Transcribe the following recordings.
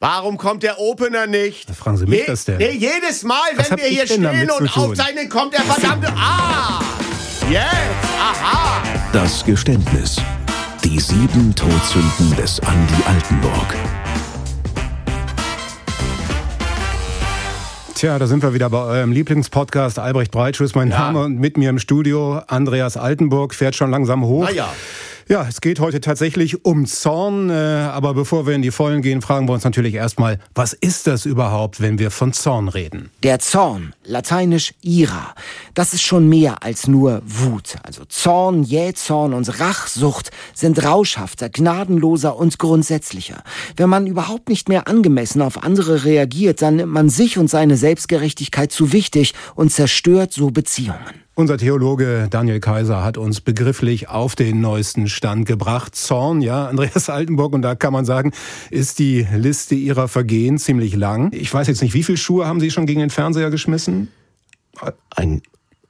Warum kommt der Opener nicht? Da fragen Sie mich das denn? Nee, jedes Mal, Was wenn wir hier stehen und aufzeichnen, kommt der verdammte... Ah! Jetzt! Aha! Das Geständnis. Die sieben Todsünden des Andi Altenburg. Tja, da sind wir wieder bei eurem Lieblingspodcast. Albrecht Breitschul ist mein Ja. Name und mit mir im Studio Andreas Altenburg fährt schon langsam hoch. Na ja. Ja, es geht heute tatsächlich um Zorn, äh, aber bevor wir in die Vollen gehen, fragen wir uns natürlich erstmal, was ist das überhaupt, wenn wir von Zorn reden? Der Zorn, lateinisch ira, das ist schon mehr als nur Wut. Also Zorn, Jähzorn und Rachsucht sind rauschhafter, gnadenloser und grundsätzlicher. Wenn man überhaupt nicht mehr angemessen auf andere reagiert, dann nimmt man sich und seine Selbstgerechtigkeit zu wichtig und zerstört so Beziehungen. Unser Theologe Daniel Kaiser hat uns begrifflich auf den neuesten Stand gebracht. Zorn, ja, Andreas Altenburg, und da kann man sagen, ist die Liste ihrer Vergehen ziemlich lang. Ich weiß jetzt nicht, wie viele Schuhe haben Sie schon gegen den Fernseher geschmissen? Ein,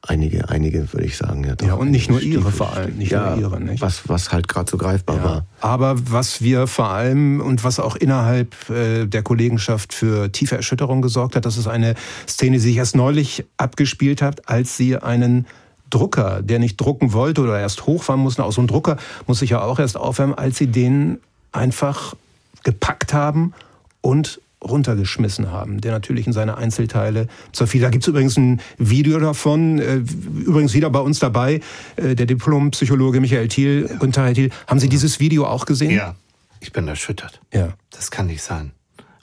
einige, einige würde ich sagen. Ja, doch. Ja, und nicht nur Stiefel, Ihre vor allem, nicht ja, nur Ihre, nicht? Was, was halt gerade so greifbar war. Aber was wir vor allem und was auch innerhalb äh, der Kollegenschaft für tiefe Erschütterung gesorgt hat, das ist eine Szene, die sich erst neulich abgespielt hat, als sie einen Drucker, der nicht drucken wollte oder erst hochfahren musste, auch so ein Drucker muss sich ja auch erst aufwärmen, als sie den einfach gepackt haben und runtergeschmissen haben, der natürlich in seine Einzelteile zerfiel. Da gibt's übrigens ein Video davon, äh, übrigens wieder bei uns dabei, äh, der Diplompsychologe Michael Thiel Tarek Thiel. Haben Sie dieses Video auch gesehen? Ja, ich bin erschüttert. Ja. Das kann nicht sein.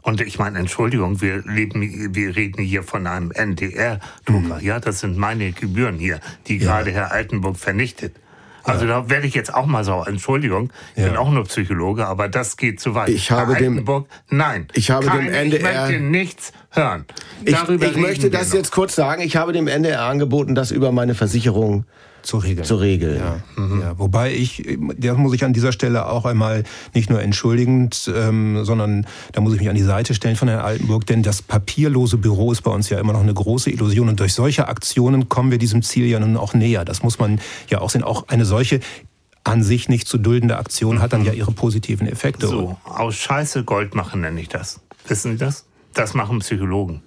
Und ich meine, Entschuldigung, wir, leben, wir reden hier von einem NDR-Drucker. Ja, das sind meine Gebühren hier, die gerade Herr Altenburg vernichtet. Also da werde ich jetzt auch mal sauer. Entschuldigung, ich Ja. bin auch nur Psychologe, aber das geht zu weit. Ich habe dem- nein. ich habe dem Keine, NDR Ich möchte nichts hören. Ich, Darüber ich möchte das noch. jetzt kurz sagen. Ich habe dem NDR angeboten, das über meine Versicherung Zu regeln. zu regeln. Ja, ja, wobei ich, da muss ich an dieser Stelle auch einmal nicht nur entschuldigend, ähm, sondern da muss ich mich an die Seite stellen von Herrn Altenburg, denn das papierlose Büro ist bei uns ja immer noch eine große Illusion und durch solche Aktionen kommen wir diesem Ziel ja nun auch näher. Das muss man ja auch sehen. Auch eine solche an sich nicht zu duldende Aktion hat dann ja ihre positiven Effekte. So, aus Scheiße Gold machen nenne ich das. Wissen Sie das? Das machen Psychologen.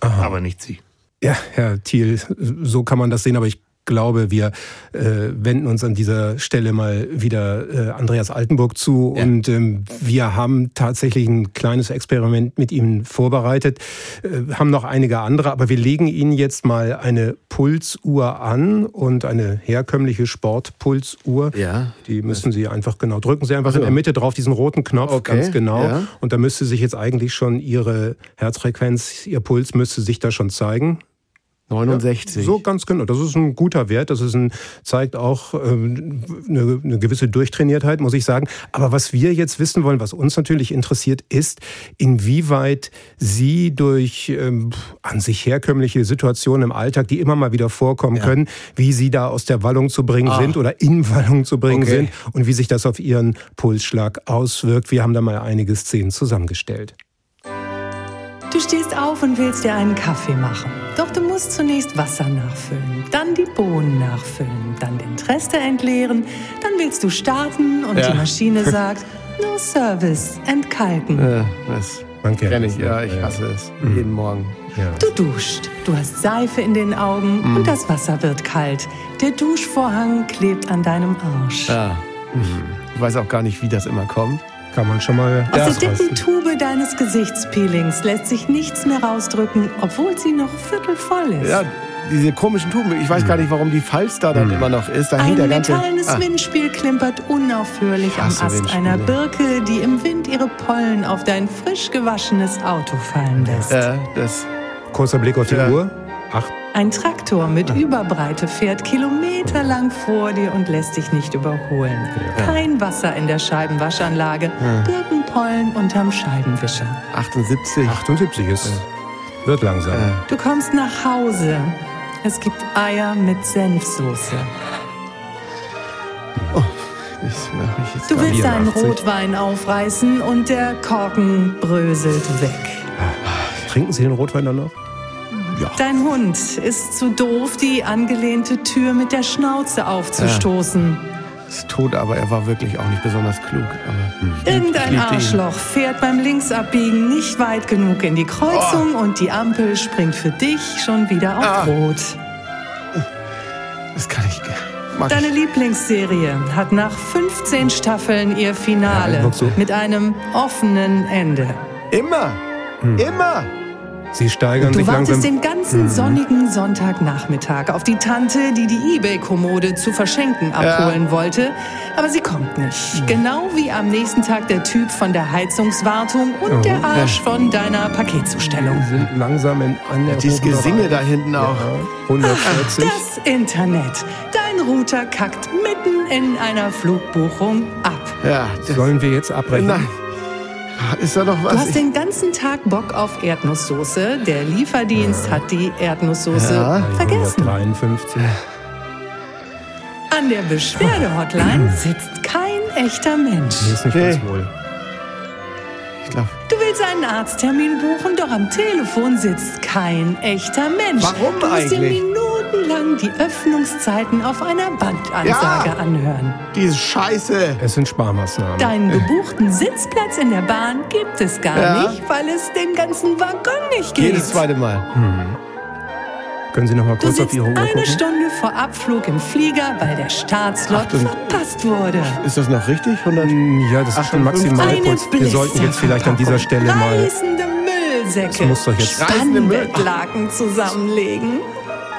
Aber nicht Sie. Ja, Herr Thiel, so kann man das sehen, aber ich glaube, wir äh, wenden uns an dieser Stelle mal wieder äh, Andreas Altenburg zu und ähm, wir haben tatsächlich ein kleines Experiment mit ihm vorbereitet, äh, haben noch einige andere, aber wir legen Ihnen jetzt mal eine Pulsuhr an und eine herkömmliche Sportpulsuhr. Ja. Die müssen Sie einfach genau drücken. Sie einfach in der Mitte drauf diesen roten Knopf, Okay, ganz genau. ja. Und da müsste sich jetzt eigentlich schon Ihre Herzfrequenz, Ihr Puls müsste sich da schon zeigen. 69. So ganz genau. Das ist ein guter Wert. Das ist ein, zeigt auch ähm, eine, eine gewisse Durchtrainiertheit, muss ich sagen. Aber was wir jetzt wissen wollen, was uns natürlich interessiert, ist, inwieweit Sie durch ähm, an sich herkömmliche Situationen im Alltag, die immer mal wieder vorkommen können, wie Sie da aus der Wallung zu bringen sind oder in Wallung zu bringen Okay. sind und wie sich das auf Ihren Pulsschlag auswirkt. Wir haben da mal einige Szenen zusammengestellt. Du stehst auf und willst dir einen Kaffee machen. Doch du musst zunächst Wasser nachfüllen, dann die Bohnen nachfüllen, dann den Trester entleeren, dann willst du starten und Ja. die Maschine sagt, no service, entkalken. Äh, was? Man kennt ich, ja, ich hasse es. Jeden Morgen. Ja. Du duscht, du hast Seife in den Augen und das Wasser wird kalt. Der Duschvorhang klebt an deinem Arsch. Ja. Ich weiß auch gar nicht, wie das immer kommt. Kann man schon mal Aus der dicken. Tube deines Gesichtspeelings lässt sich nichts mehr rausdrücken, obwohl sie noch viertelvoll ist. Ja, diese komischen Tuben. Ich weiß gar nicht, warum die Falz da dann immer noch ist. Da hängt Ein der ganze. metallenes Ah, Windspiel klimpert unaufhörlich am Ast Windspiele. einer Birke, die im Wind ihre Pollen auf dein frisch gewaschenes Auto fallen lässt. äh, das. Kurzer Blick auf die Ja. Uhr. Acht Ein Traktor mit Überbreite fährt kilometerlang vor dir und lässt dich nicht überholen. Kein Wasser in der Scheibenwaschanlage, Birkenpollen unterm Scheibenwischer. 78. 78 ist. Wird langsam. Du kommst nach Hause. Es gibt Eier mit Senfsoße. Jetzt Du willst nicht. einen 84. Rotwein aufreißen und der Korken bröselt weg. Trinken Sie den Rotwein dann noch? Dein Hund ist zu doof, die angelehnte Tür mit der Schnauze aufzustoßen. ist tot, aber er war wirklich auch nicht besonders klug. Aber Irgendein liebte ihn. Arschloch fährt beim Linksabbiegen nicht weit genug in die Kreuzung und die Ampel springt für dich schon wieder auf Ah. Rot. das kann ich. Mag Deine ich. Lieblingsserie hat nach 15 Staffeln ihr Finale Ja, so. mit einem offenen Ende. Immer! Hm. Immer! Sie steigern Du sich wartest langsam. den ganzen sonnigen Sonntagnachmittag auf die Tante, die die Ebay-Kommode zu verschenken abholen wollte. Aber sie kommt nicht. Genau wie am nächsten Tag der Typ von der Heizungswartung und der Arsch von deiner Paketzustellung. sind langsam in annäherung. Dieses Gesinge da hinten auch. 140. Das Internet. Dein Router kackt mitten in einer Flugbuchung ab. Ja, das, Sollen wir jetzt abbrechen? nein. Ist da noch Du was? hast den ganzen Tag Bock auf Erdnusssoße. Der Lieferdienst hat die Erdnusssoße Ja. vergessen. 153. An der Beschwerde-Hotline sitzt kein echter Mensch. Hier ist nicht Nee. ganz wohl. ich glaub, Du willst einen Arzttermin buchen, doch am Telefon sitzt kein echter Mensch. Warum du musst eigentlich? Minutenlang die Öffnungszeiten auf einer Bandansage Ja. anhören. diese Scheiße! Es sind Sparmaßnahmen. Deinen gebuchten Sitzplatz in der Bahn gibt es gar Ja. nicht, weil es den ganzen Waggon nicht gibt. Jedes zweite Mal. Können Sie noch mal Du kurz auf Ihre Uhr eine gucken? Stunde vor Abflug im Flieger, weil der Startslot Achtung. verpasst wurde. Ist das noch richtig? 100? Ja, das ist schon 58. Maximalpuls. Eine Wir sollten jetzt vielleicht an dieser Stelle mal. Reißende Müllsäcke. Das muss doch jetzt- Spannbettlaken zusammenlegen.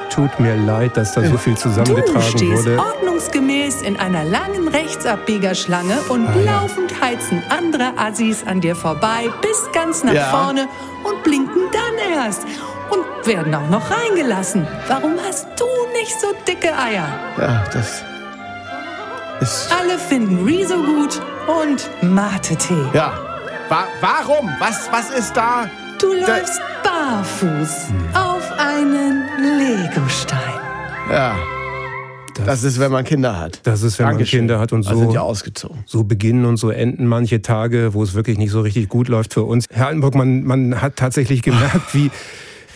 Tut mir leid, dass da so viel Du zusammengetragen stehst wurde. ordnungsgemäß in einer langen Rechtsabbiegerschlange und Ah, ja. laufend heizen andere Assis an dir vorbei bis ganz nach Ja. vorne und blinken dann erst. Und werden auch noch reingelassen. Warum hast du nicht so dicke Eier? Ja, das ist. Alle finden Rezo gut und Mate-Tee. Ja. Wa warum? Was, was ist da? Du läufst barfuß auf einen Legostein. Ja. Das ist, wenn man Kinder hat. Das ist, wenn man Dankeschön. Kinder hat und so- sind ja ausgezogen. So beginnen und so enden manche Tage, wo es wirklich nicht so richtig gut läuft für uns. Herr Altenburg, man, man hat tatsächlich gemerkt, wie,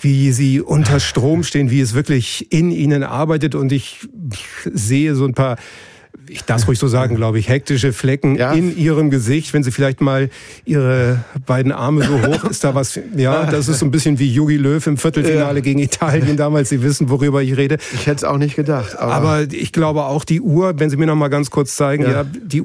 wie Sie unter Strom stehen, wie es wirklich in Ihnen arbeitet. Und ich sehe so ein paar, ich darf es ruhig so sagen, glaube ich, hektische Flecken Ja. in Ihrem Gesicht. Wenn Sie vielleicht mal Ihre beiden Arme so hoch, ist da was, ja, das ist so ein bisschen wie Jogi Löw im Viertelfinale gegen Italien damals. Sie wissen, worüber ich rede. Ich hätte es auch nicht gedacht. Aber, Aber ich glaube auch die Uhr, wenn Sie mir noch mal ganz kurz zeigen, ja, Ja. die,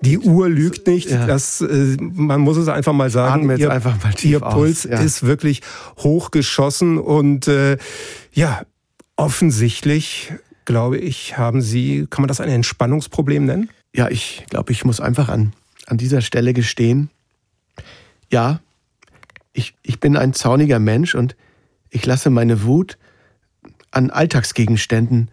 die Uhr lügt nicht. Ja. Das, äh, man muss es einfach mal sagen. Atme jetzt ihr, einfach mal tief Ihr Puls ja. ist wirklich hochgeschossen und äh, ja, offensichtlich, glaube ich, haben Sie, kann man das ein Entspannungsproblem nennen? ja, ich glaube, ich muss einfach an, an dieser Stelle gestehen, ja, ich, ich bin ein zorniger Mensch und ich lasse meine Wut an Alltagsgegenständen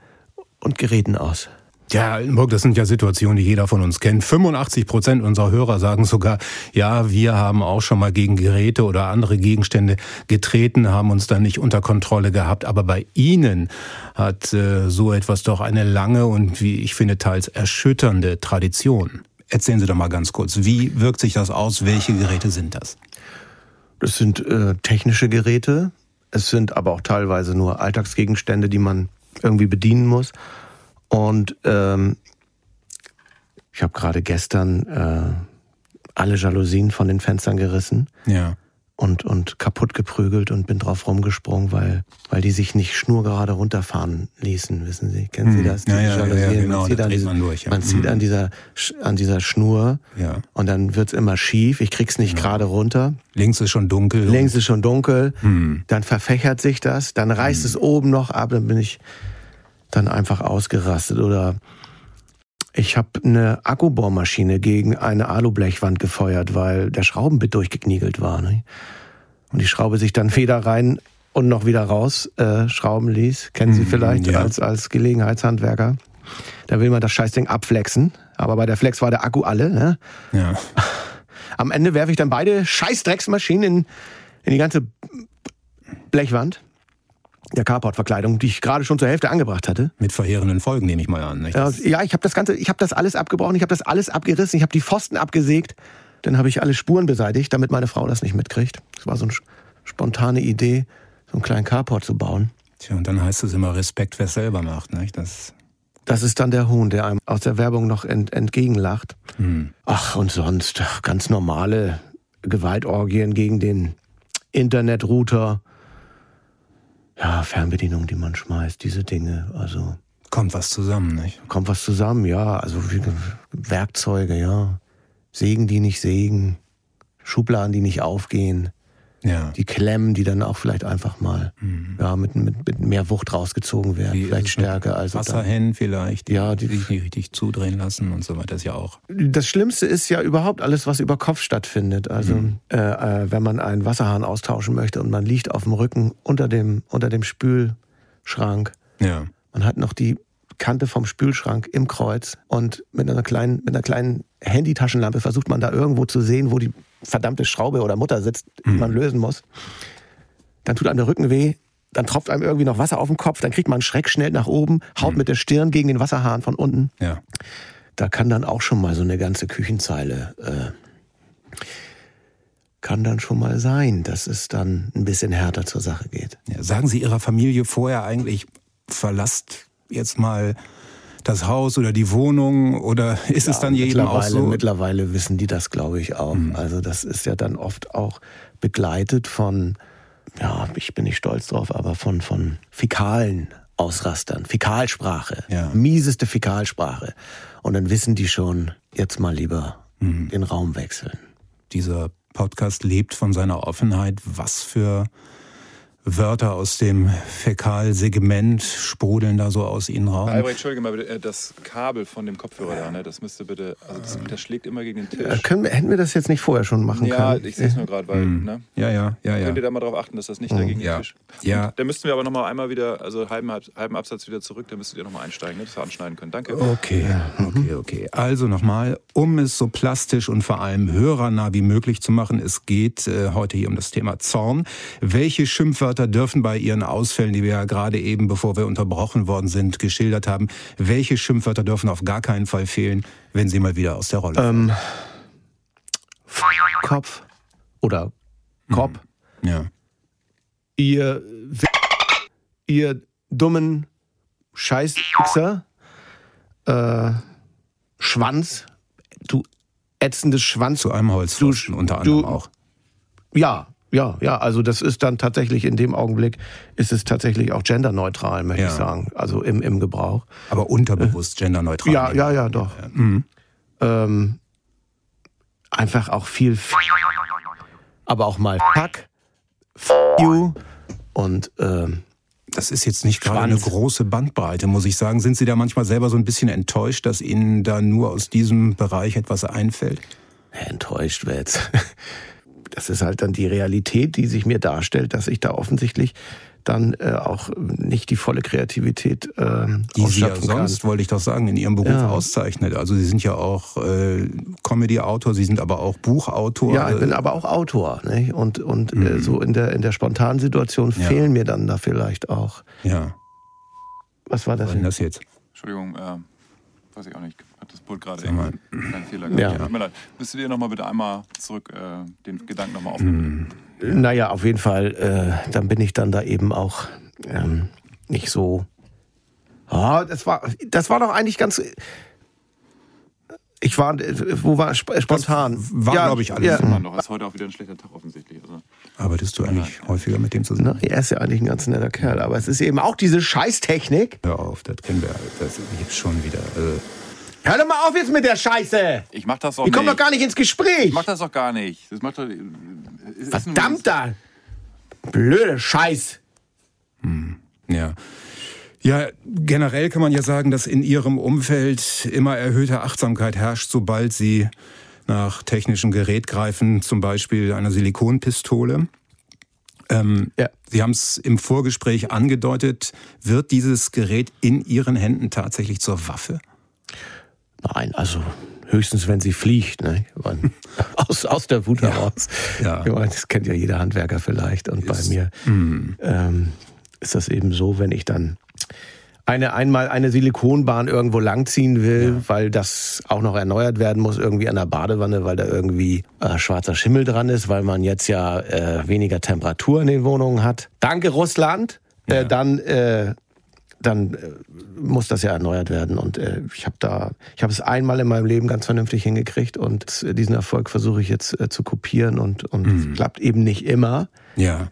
und Geräten aus. Ja, das sind ja Situationen, die jeder von uns kennt. 85 Prozent unserer Hörer sagen sogar, ja, wir haben auch schon mal gegen Geräte oder andere Gegenstände getreten, haben uns dann nicht unter Kontrolle gehabt. Aber bei Ihnen hat äh, so etwas doch eine lange und, wie ich finde, teils erschütternde Tradition. Erzählen Sie doch mal ganz kurz, wie wirkt sich das aus? Welche Geräte sind das? Das sind äh, technische Geräte. Es sind aber auch teilweise nur Alltagsgegenstände, die man irgendwie bedienen muss. Und ähm, ich habe gerade gestern äh, alle Jalousien von den Fenstern gerissen Ja. und, und kaputt geprügelt und bin drauf rumgesprungen, weil, weil die sich nicht schnurgerade runterfahren ließen, wissen Sie. Kennen Sie Hm. das? Ja, ja, ja, ja, genau, Man zieht, an, diese- man durch, ja. man zieht Hm. an, dieser, Sch- an dieser Schnur Ja. und dann wird's immer schief. Ich krieg's nicht gerade runter. Links ist schon dunkel. Links ist schon dunkel, Hm. dann verfächert sich das, dann reißt es oben noch ab, dann bin ich dann einfach ausgerastet. Oder ich habe eine Akkubohrmaschine gegen eine Alublechwand gefeuert, weil der Schraubenbit durchgekniegelt war. Ne? Und die Schraube sich dann weder rein und noch wieder raus äh, schrauben ließ. Kennen Sie vielleicht ja. als, als Gelegenheitshandwerker. Da will man das Scheißding abflexen. Aber bei der Flex war der Akku alle. Ne? Ja. Am Ende werfe ich dann beide Scheißdrecksmaschinen in, in die ganze Blechwand der Carport-Verkleidung, die ich gerade schon zur Hälfte angebracht hatte. Mit verheerenden Folgen, nehme ich mal an. Nicht? Ja, ja ich habe das Ganze, ich habe das alles abgebrochen, ich habe das alles abgerissen, ich habe die Pfosten abgesägt. Dann habe ich alle Spuren beseitigt, damit meine Frau das nicht mitkriegt. Das war so eine spontane Idee, so einen kleinen Carport zu bauen. Tja, und dann heißt es immer Respekt, wer es selber macht. Nicht? Das Das ist dann der Huhn, der einem aus der Werbung noch ent, entgegenlacht. Ach, und sonst ganz normale Gewaltorgien gegen den Internetrouter. Ja, Fernbedienung, die man schmeißt, diese Dinge. Also Kommt was zusammen, nicht? kommt was zusammen, ja. Also Werkzeuge, ja. Sägen, die nicht sägen. Schubladen, die nicht aufgehen. Ja. Die Klemmen, die dann auch vielleicht einfach mal ja, mit, mit, mit mehr Wucht rausgezogen werden. Wie vielleicht stärker. Also Wasserhennen vielleicht, die, Ja, die die- sich nicht richtig zudrehen lassen und so weiter. ist ja auch. das Schlimmste ist ja überhaupt alles, was über Kopf stattfindet. Also äh, äh, wenn man einen Wasserhahn austauschen möchte und man liegt auf dem Rücken unter dem, unter dem Spülschrank. Ja. Man hat noch die Kante vom Spülschrank im Kreuz und mit einer kleinen, mit einer kleinen Handytaschenlampe versucht man da irgendwo zu sehen, wo die verdammte Schraube oder Mutter sitzt, die man lösen muss. Dann tut einem der Rücken weh, dann tropft einem irgendwie noch Wasser auf den Kopf, dann kriegt man einen Schreck schnell nach oben, haut mit der Stirn gegen den Wasserhahn von unten. Ja. Da kann dann auch schon mal so eine ganze Küchenzeile, äh, kann dann schon mal sein, dass es dann ein bisschen härter zur Sache geht. Ja, sagen Sie Ihrer Familie vorher eigentlich, verlasst jetzt mal das Haus oder die Wohnung oder ist es dann jedem auch mittlerweile, so? mittlerweile wissen die das, glaube ich, auch. Also das ist ja dann oft auch begleitet von, ja, ich bin nicht stolz drauf, aber von, von fäkalen Ausrastern, Fäkalsprache, Ja. mieseste Fäkalsprache. Und dann wissen die schon, jetzt mal lieber den Raum wechseln. Dieser Podcast lebt von seiner Offenheit. Was für Wörter aus dem Fäkalsegment sprudeln da so aus Ihnen raus? Albrecht, entschuldige mal bitte, äh, das Kabel von dem Kopfhörer da, ne, das müsste bitte, also das, das schlägt immer gegen den Äh, Tisch. können wir, hätten wir das jetzt nicht vorher schon machen Ja, können? ich sehe es nur gerade, weil, ne? Ja, ja, ja, ja. Könnt ihr da mal drauf achten, dass das nicht dagegen ja. den Tisch. Ja. Und, dann müssten wir aber nochmal einmal wieder, also halben, halben Absatz wieder zurück, dann müsstet ihr nochmal einsteigen, ne, dass wir anschneiden können. Danke. Okay, okay, okay. Also nochmal, um es so plastisch und vor allem hörernah wie möglich zu machen, es geht äh, heute hier um das Thema Zorn. Welche Schimpfwörter dürfen bei Ihren Ausfällen, die wir ja gerade eben, bevor wir unterbrochen worden sind, geschildert haben, welche Schimpfwörter dürfen auf gar keinen Fall fehlen, wenn Sie mal wieder aus der Rolle Ähm, Kopf oder Kopf. Ja. ihr, ihr dummen Scheißwichser, äh, Schwanz, du ätzendes Schwanz. Zu einem Holzpfosten unter anderem auch. Ja, ja, ja, also das ist dann tatsächlich in dem Augenblick, ist es tatsächlich auch genderneutral, möchte Ja. ich sagen, also im, im Gebrauch. Aber unterbewusst genderneutral. Ja, ja, ja, doch. Mhm. Ähm, einfach auch viel, F aber auch mal Fuck, F you und ähm, Das ist jetzt nicht gerade eine große Bandbreite, muss ich sagen. Sind Sie da manchmal selber so ein bisschen enttäuscht, dass Ihnen da nur aus diesem Bereich etwas einfällt? enttäuscht wäre jetzt. Das ist halt dann die Realität, die sich mir darstellt, dass ich da offensichtlich dann äh, auch nicht die volle Kreativität ähm, Die Sie ja sonst, wollte ich doch sagen, in Ihrem Beruf Ja. auszeichnet. Also Sie sind ja auch äh, Comedy-Autor, Sie sind aber auch Buchautor. Ja, ich bin aber auch Autor, ne? Und und äh, so in der in der spontanen Situation Mhm. Ja. fehlen mir dann da vielleicht auch. ja, Was war das? was ist denn das jetzt? Entschuldigung, äh, weiß ich auch nicht, Pult gerade Sag mal. irgendwie einen Fehler Ja. gehabt. Tut mir leid. Müsstet ihr nochmal bitte einmal zurück äh, den Gedanken nochmal aufnehmen? Naja, auf jeden Fall, äh, dann bin ich dann da eben auch ähm, nicht so. Ah, das war, das war doch eigentlich ganz. Ich war, wo war sp- spontan? war, glaub ich, alles Ja, noch, ist heute auch wieder ein schlechter Tag offensichtlich. Also, Arbeitest du eigentlich häufiger mit dem zusammen? Na, er ist ja eigentlich ein ganz netter Kerl, aber es ist eben auch diese Scheißtechnik. Hör auf, das kennen wir. Das ist jetzt schon wieder. Äh, Hör doch mal auf jetzt mit der Scheiße! ich mach das doch nicht. kommen doch gar nicht ins Gespräch! Ich mach das doch gar nicht. Das macht doch, Verdammter! Blöde Scheiß! Ja. Ja, generell kann man ja sagen, dass in Ihrem Umfeld immer erhöhte Achtsamkeit herrscht, sobald Sie nach technischem Gerät greifen, zum Beispiel einer Silikonpistole. Ähm, Ja. Sie haben es im Vorgespräch angedeutet. Wird dieses Gerät in Ihren Händen tatsächlich zur Waffe? Nein, also höchstens, wenn sie fliegt, ne? Ich mein, aus, aus der Wut heraus. ja. Ich mein, das kennt ja jeder Handwerker vielleicht. Und bei Ist- mir ähm, ist das eben so, wenn ich dann eine einmal eine Silikonbahn irgendwo langziehen will, weil das auch noch erneuert werden muss, irgendwie an der Badewanne, weil da irgendwie äh, schwarzer Schimmel dran ist, weil man jetzt ja äh, weniger Temperatur in den Wohnungen hat. Danke, Russland. Äh, dann, äh, dann äh, muss das ja erneuert werden. Und äh, ich habe da, ich habe es einmal in meinem Leben ganz vernünftig hingekriegt und äh, diesen Erfolg versuche ich jetzt äh, zu kopieren und und es klappt eben nicht immer. Ja.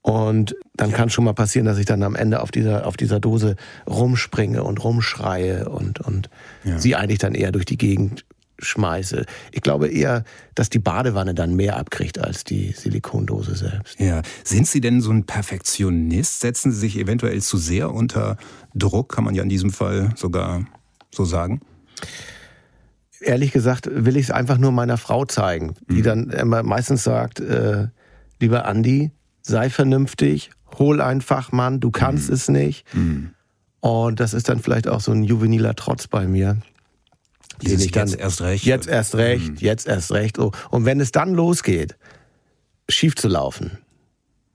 Und dann kann schon mal passieren, dass ich dann am Ende auf dieser, auf dieser Dose rumspringe und rumschreie und, und Ja. sie eigentlich dann eher durch die Gegend schmeiße. Ich glaube eher, dass die Badewanne dann mehr abkriegt als die Silikondose selbst. Ja. Sind Sie denn so ein Perfektionist? Setzen Sie sich eventuell zu sehr unter Druck? Kann man ja in diesem Fall sogar so sagen. Ehrlich gesagt will ich es einfach nur meiner Frau zeigen, die dann immer meistens sagt, äh, lieber Andi, sei vernünftig, hol einen Fachmann, du kannst es nicht. Und das ist dann vielleicht auch so ein juveniler Trotz bei mir. Dieses den ich dann- jetzt erst recht. Jetzt erst recht, jetzt erst recht. So. Und wenn es dann losgeht, schief zu laufen,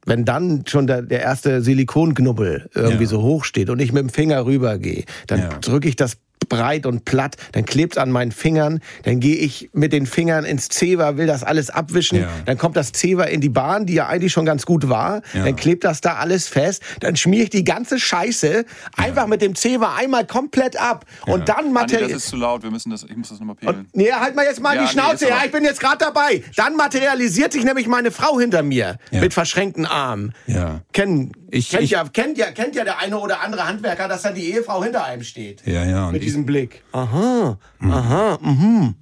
wenn dann schon der, der erste Silikongnubbel irgendwie Ja. so hoch steht und ich mit dem Finger rübergehe, dann Ja. drücke ich das breit und platt, dann klebt's an meinen Fingern, dann gehe ich mit den Fingern ins Zewa, will das alles abwischen, Ja. dann kommt das Zewa in die Bahn, die ja eigentlich schon ganz gut war, Ja. dann klebt das da alles fest, dann schmier ich die ganze Scheiße einfach mit dem Zewa einmal komplett ab und dann Andi, das ist zu laut. Wir müssen das, ich muss das nochmal pegeln. Nee, halt mal jetzt mal Ja, die nee, Schnauze, aber- ja, ich bin jetzt gerade dabei. Dann materialisiert sich nämlich meine Frau hinter mir Ja. mit verschränkten Armen. Ja. Kennen, Ich- kennt, ich- ja, kennt, ja, kennt ja der eine oder andere Handwerker, dass dann die Ehefrau hinter einem steht. Ja, ja. Mit diesem Blick. Aha, aha, mhm.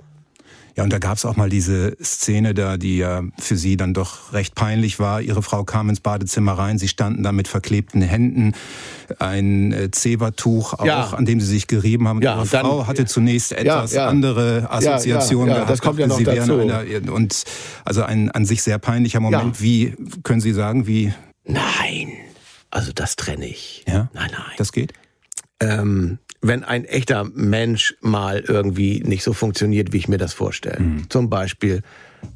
Ja, und da gab es auch mal diese Szene da, die ja für sie dann doch recht peinlich war. Ihre Frau kam ins Badezimmer rein, sie standen da mit verklebten Händen, ein äh, Zebertuch auch, Ja. an dem sie sich gerieben haben. Ja, ihre dann- Frau hatte zunächst etwas ja. andere Assoziationen ja, gehabt. das kommt ja dachte, noch sie dazu. Einer, und also ein an sich sehr peinlicher Moment. Wie können Sie sagen, wie Nein, also das trenne ich. ja? Nein, nein. Das geht? ähm, wenn ein echter Mensch mal irgendwie nicht so funktioniert, wie ich mir das vorstelle. Mhm. Zum Beispiel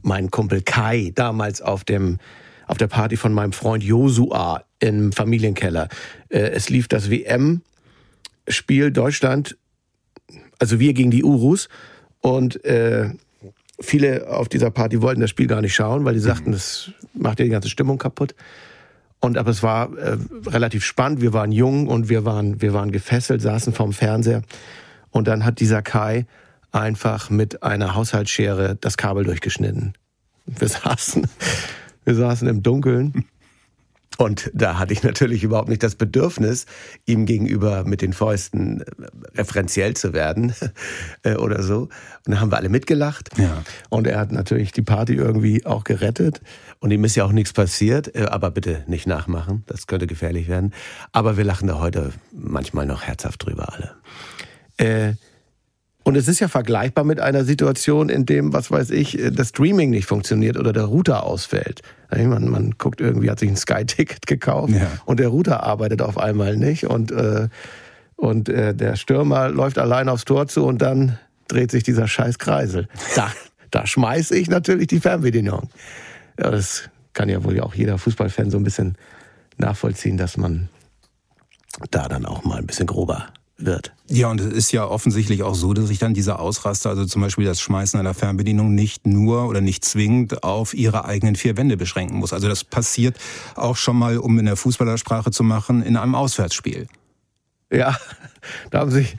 mein Kumpel Kai, damals auf dem auf der Party von meinem Freund Josua im Familienkeller. Äh, es lief das WM-Spiel Deutschland, also wir gegen die Urus und äh, viele auf dieser Party wollten das Spiel gar nicht schauen, weil die sagten, das macht ja die ganze Stimmung kaputt. Und aber es war äh, relativ spannend. Wir waren jung und wir waren, wir waren gefesselt, saßen vorm Fernseher. Und dann hat dieser Kai einfach mit einer Haushaltsschere das Kabel durchgeschnitten. Wir saßen, wir saßen im Dunkeln. Und da hatte ich natürlich überhaupt nicht das Bedürfnis, ihm gegenüber mit den Fäusten äh, referenziell zu werden äh, oder so. Und dann haben wir alle mitgelacht. Ja. Und er hat natürlich die Party irgendwie auch gerettet. Und ihm ist ja auch nichts passiert. Äh, Aber bitte nicht nachmachen, das könnte gefährlich werden. Aber wir lachen da heute manchmal noch herzhaft drüber alle. Äh, und es ist ja vergleichbar mit einer Situation, in dem, was weiß ich, äh, das Streaming nicht funktioniert oder der Router ausfällt. Man, man guckt irgendwie, hat sich ein Sky-Ticket gekauft Ja. und der Router arbeitet auf einmal nicht und, äh, und äh, der Stürmer läuft allein aufs Tor zu und dann dreht sich dieser scheiß Kreisel. Da, da schmeiße ich natürlich die Fernbedienung. Ja, das kann ja wohl auch jeder Fußballfan so ein bisschen nachvollziehen, dass man da dann auch mal ein bisschen grober wird. Ja, und es ist ja offensichtlich auch so, dass sich dann diese Ausraster, also zum Beispiel das Schmeißen einer Fernbedienung, nicht nur oder nicht zwingend auf ihre eigenen vier Wände beschränken muss. Also das passiert auch schon mal, um in der Fußballersprache zu machen, in einem Auswärtsspiel. Ja, da haben sich,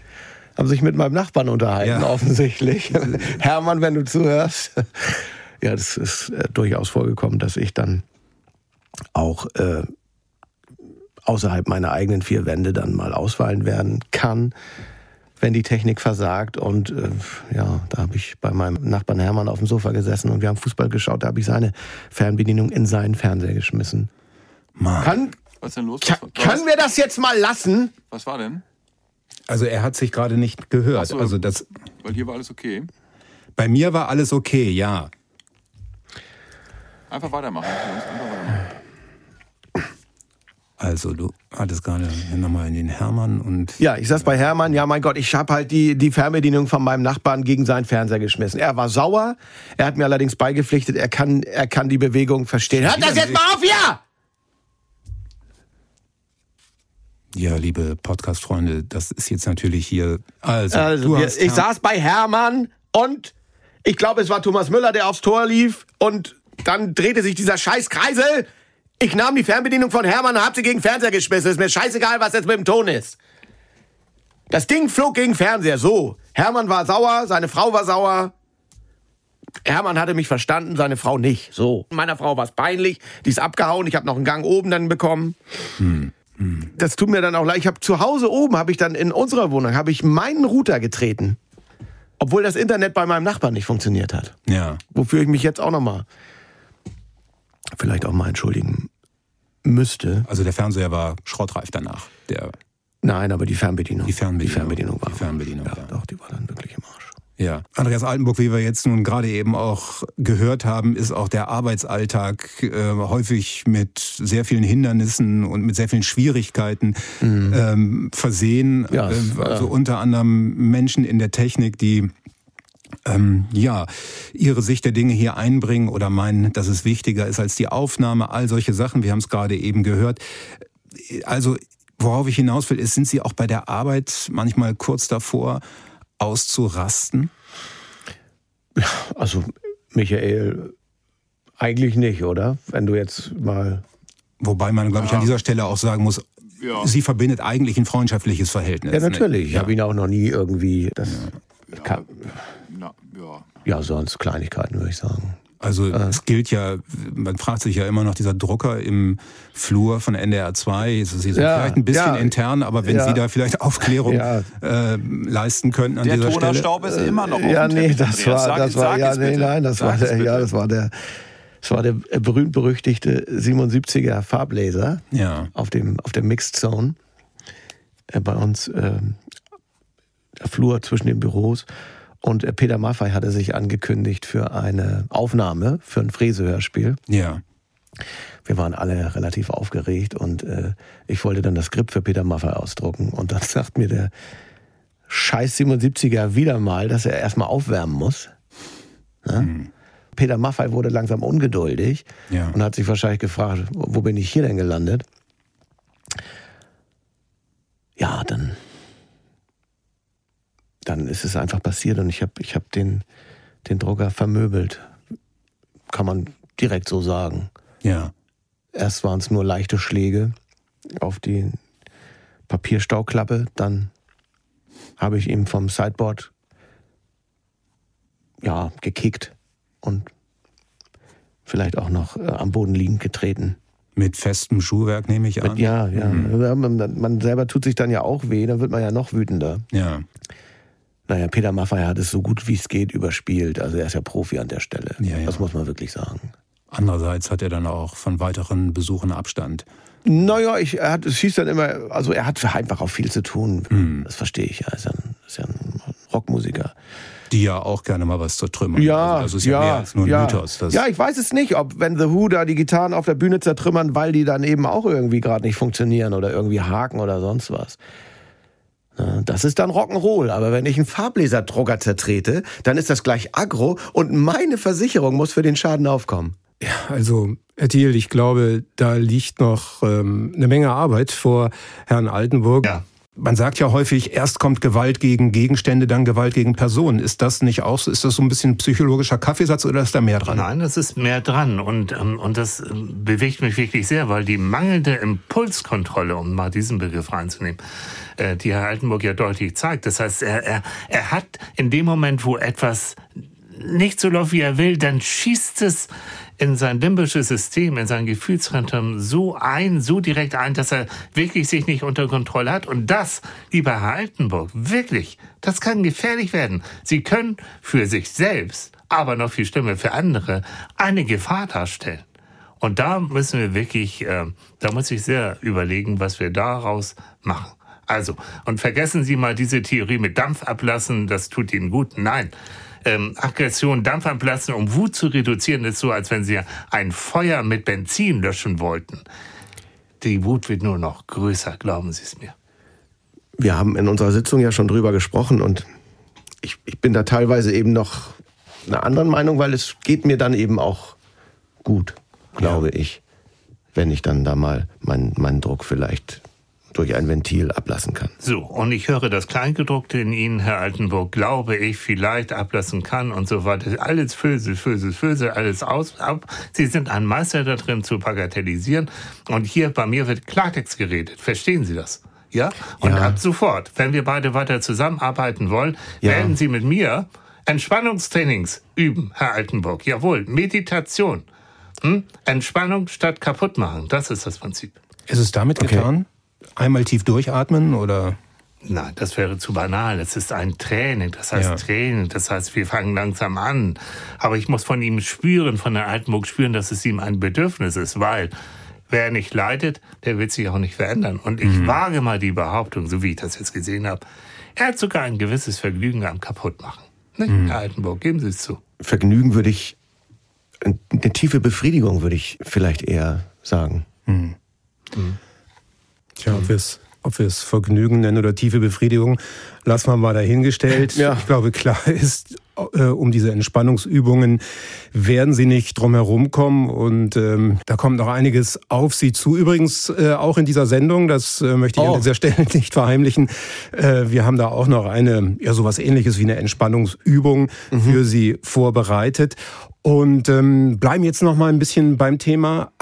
haben sich mit meinem Nachbarn unterhalten, Ja. offensichtlich. Hermann, wenn du zuhörst. Ja, das ist äh, durchaus vorgekommen, dass ich dann auch äh, außerhalb meiner eigenen vier Wände dann mal ausfallen werden kann, wenn die Technik versagt. Und äh, ja, da habe ich bei meinem Nachbarn Hermann auf dem Sofa gesessen und wir haben Fußball geschaut. Da habe ich seine Fernbedienung in seinen Fernseher geschmissen. Mann. Kann, Was ist denn los? kann, Was, können wir das jetzt mal lassen? was war denn? Also er hat sich gerade nicht gehört. So. Also das, Weil hier war alles okay. bei mir war alles okay, ja. Einfach weitermachen. Einfach weitermachen. Also du hattest gerade nochmal in den Hermann und Ja, ich saß bei Hermann, ja mein Gott, ich habe halt die, die Fernbedienung von meinem Nachbarn gegen seinen Fernseher geschmissen. Er war sauer, er hat mir allerdings beigepflichtet, er kann, er kann die Bewegung verstehen. Hört das jetzt mal auf hier! ja, liebe Podcast-Freunde, das ist jetzt natürlich hier. Also, Also, du wir, hast ich saß bei Hermann und ich glaube, es war Thomas Müller, der aufs Tor lief und dann drehte sich dieser scheiß Kreisel. Ich nahm die Fernbedienung von Hermann und hab sie gegen Fernseher geschmissen. Ist mir scheißegal, was jetzt mit dem Ton ist. Das Ding flog gegen Fernseher, so. Hermann war sauer, seine Frau war sauer. Hermann hatte mich verstanden, seine Frau nicht. So. Meiner Frau war es peinlich, die ist abgehauen, ich habe noch einen Gang oben dann bekommen. Das tut mir dann auch leid. Ich habe zu Hause oben, habe ich dann in unserer Wohnung, habe ich meinen Router getreten. Obwohl das Internet bei meinem Nachbarn nicht funktioniert hat. Ja. Wofür ich mich jetzt auch noch mal vielleicht auch mal entschuldigen müsste. Also der Fernseher war schrottreif danach. Der, Nein, aber die Fernbedienung. Die Fernbedienung. Die Fernbedienung war. Die Fernbedienung, ja, ja. Doch, die war dann wirklich im Arsch. ja. Andreas Altenburg, wie wir jetzt nun gerade eben auch gehört haben, ist auch der Arbeitsalltag äh, häufig mit sehr vielen Hindernissen und mit sehr vielen Schwierigkeiten ähm, versehen. Mhm. Ja, Ähm, also unter anderem Menschen in der Technik, die ähm, ja, ihre Sicht der Dinge hier einbringen oder meinen, dass es wichtiger ist als die Aufnahme, all solche Sachen. Wir haben es gerade eben gehört. Also, worauf ich hinaus will, ist, sind Sie auch bei der Arbeit manchmal kurz davor, auszurasten? Also, Michael, eigentlich nicht, oder? Wenn du jetzt mal. Wobei man, glaube ich, an dieser Stelle auch sagen muss, Ja. sie verbindet eigentlich ein freundschaftliches Verhältnis. Ja, natürlich. Ich Ja. habe ihn auch noch nie irgendwie. Das, kann, Na, ja. ja, sonst Kleinigkeiten, würde ich sagen. Also es gilt ja, man fragt sich ja immer noch, dieser Drucker im Flur von NDR 2, es ist jetzt Ja, vielleicht ein bisschen ja. intern, aber wenn Ja. Sie da vielleicht Aufklärung Ja. äh, leisten könnten an Der dieser Stelle. Tonerstaub ist immer noch auf Ja, dem nee, das Andreas. war, Sag- das war, ja, es nee, bitte. nein, das Sag war es der, bitte. ja, das war der, das war der berühmt-berüchtigte 77er Farblaser Ja. auf dem, auf der Mixed Zone. Äh, bei uns, ähm, Flur zwischen den Büros. Und äh, Peter Maffei hatte sich angekündigt für eine Aufnahme, für ein Fräse-Hörspiel. Ja. Wir waren alle relativ aufgeregt und äh, ich wollte dann das Skript für Peter Maffei ausdrucken. Und dann sagt mir der scheiß 77er wieder mal, dass er erstmal aufwärmen muss. Ja? Peter Maffei wurde langsam ungeduldig Ja. und hat sich wahrscheinlich gefragt, wo bin ich hier denn gelandet? Ja, dann, dann ist es einfach passiert und ich habe ich hab den, den Drucker vermöbelt. Kann man direkt so sagen. Ja. Erst waren es nur leichte Schläge auf die Papierstauklappe, dann habe ich ihm vom Sideboard ja, gekickt und vielleicht auch noch äh, am Boden liegend getreten. Mit festem Schuhwerk nehme ich an. Mit, ja, ja. Man, man selber tut sich dann ja auch weh, dann wird man ja noch wütender. Ja. Naja, Peter Maffay hat es so gut wie es geht überspielt. Also er ist ja Profi an der Stelle. Ja, ja. Das muss man wirklich sagen. Andererseits hat er dann auch von weiteren Besuchen Abstand. Naja, ich, er hat, es hieß dann immer, also er hat einfach auch viel zu tun. Das verstehe ich. Er ist ja ein, ist ja ein Rockmusiker. Die ja auch gerne mal was zertrümmern. Ja, also das ist ja, mehr als nur ein ja. Mythos. Ja, ich weiß es nicht, ob wenn The Who da die Gitarren auf der Bühne zertrümmern, weil die dann eben auch irgendwie gerade nicht funktionieren oder irgendwie haken oder sonst was. Ja, Das ist dann Rock'n'Roll, aber wenn ich einen Farblaserdrucker zertrete, dann ist das gleich aggro und meine Versicherung muss für den Schaden aufkommen. Also, Herr Thiel, ich glaube, da liegt noch ähm, eine Menge Arbeit vor Herrn Altenburg. Ja. Man sagt ja häufig, erst kommt Gewalt gegen Gegenstände, dann Gewalt gegen Personen. Ist das nicht auch so? Ist das so ein bisschen psychologischer Kaffeesatz oder ist da mehr dran? Nein, das ist mehr dran und, ähm, und das ähm, bewegt mich wirklich sehr, weil die mangelnde Impulskontrolle, um mal diesen Begriff reinzunehmen, äh, die Herr Altenburg ja deutlich zeigt. Das heißt, er, er, er hat in dem Moment, wo etwas nicht so läuft, wie er will, dann schießt es in sein limbisches System, in sein Gefühlszentrum so ein, so direkt ein, dass er wirklich sich nicht unter Kontrolle hat. Und das, lieber Herr Altenburg, wirklich, das kann gefährlich werden. Sie können für sich selbst, aber noch viel schlimmer für andere, eine Gefahr darstellen. Und da müssen wir wirklich, äh, da muss ich sehr überlegen, was wir daraus machen. Also, und vergessen Sie mal diese Theorie mit Dampf ablassen, das tut Ihnen gut. Nein. Ähm, Aggression, Dampf ablassen, um Wut zu reduzieren, ist so, als wenn Sie ein Feuer mit Benzin löschen wollten. Die Wut wird nur noch größer, glauben Sie es mir. Wir haben in unserer Sitzung ja schon drüber gesprochen und ich, ich bin da teilweise eben noch einer anderen Meinung, weil es geht mir dann eben auch gut, glaube ich, wenn ich dann da mal meinen meinen Druck vielleicht durch ein Ventil ablassen kann. So, und ich höre das Kleingedruckte in Ihnen, Herr Altenburg, glaube ich, vielleicht ablassen kann und so weiter. Alles Fösel, Fösel, Fösel, alles aus, ab. Sie sind ein Meister da drin zu bagatellisieren. Und hier bei mir wird Klartext geredet. Verstehen Sie das? Ja? Und Ja. ab sofort, wenn wir beide weiter zusammenarbeiten wollen, Ja. werden Sie mit mir Entspannungstrainings üben, Herr Altenburg. Jawohl, Meditation. Hm? Entspannung statt kaputt machen. Das ist das Prinzip. Ist es damit getan? Einmal tief durchatmen oder? Nein, das wäre zu banal. Es ist ein Training, das heißt Ja. Training, das heißt, wir fangen langsam an. Aber ich muss von ihm spüren, von der Altenburg spüren, dass es ihm ein Bedürfnis ist, weil wer nicht leidet, der wird sich auch nicht verändern. Und ich Mhm. wage mal die Behauptung, so wie ich das jetzt gesehen habe, er hat sogar ein gewisses Vergnügen am Kaputtmachen. Ne? Mhm. Herr Altenburg, geben Sie es zu. Vergnügen würde ich, eine tiefe Befriedigung würde ich vielleicht eher sagen. Tja, ob wir es ob wir es Vergnügen nennen oder tiefe Befriedigung, lassen wir mal dahingestellt. Ja. Ich glaube, klar ist, äh, um diese Entspannungsübungen werden Sie nicht drum herum kommen und ähm, da kommt noch einiges auf Sie zu. Übrigens äh, auch in dieser Sendung, das äh, möchte ich Oh. an dieser Stelle nicht verheimlichen, äh, wir haben da auch noch eine, ja sowas ähnliches wie eine Entspannungsübung für Sie vorbereitet und ähm, bleiben jetzt noch mal ein bisschen beim Thema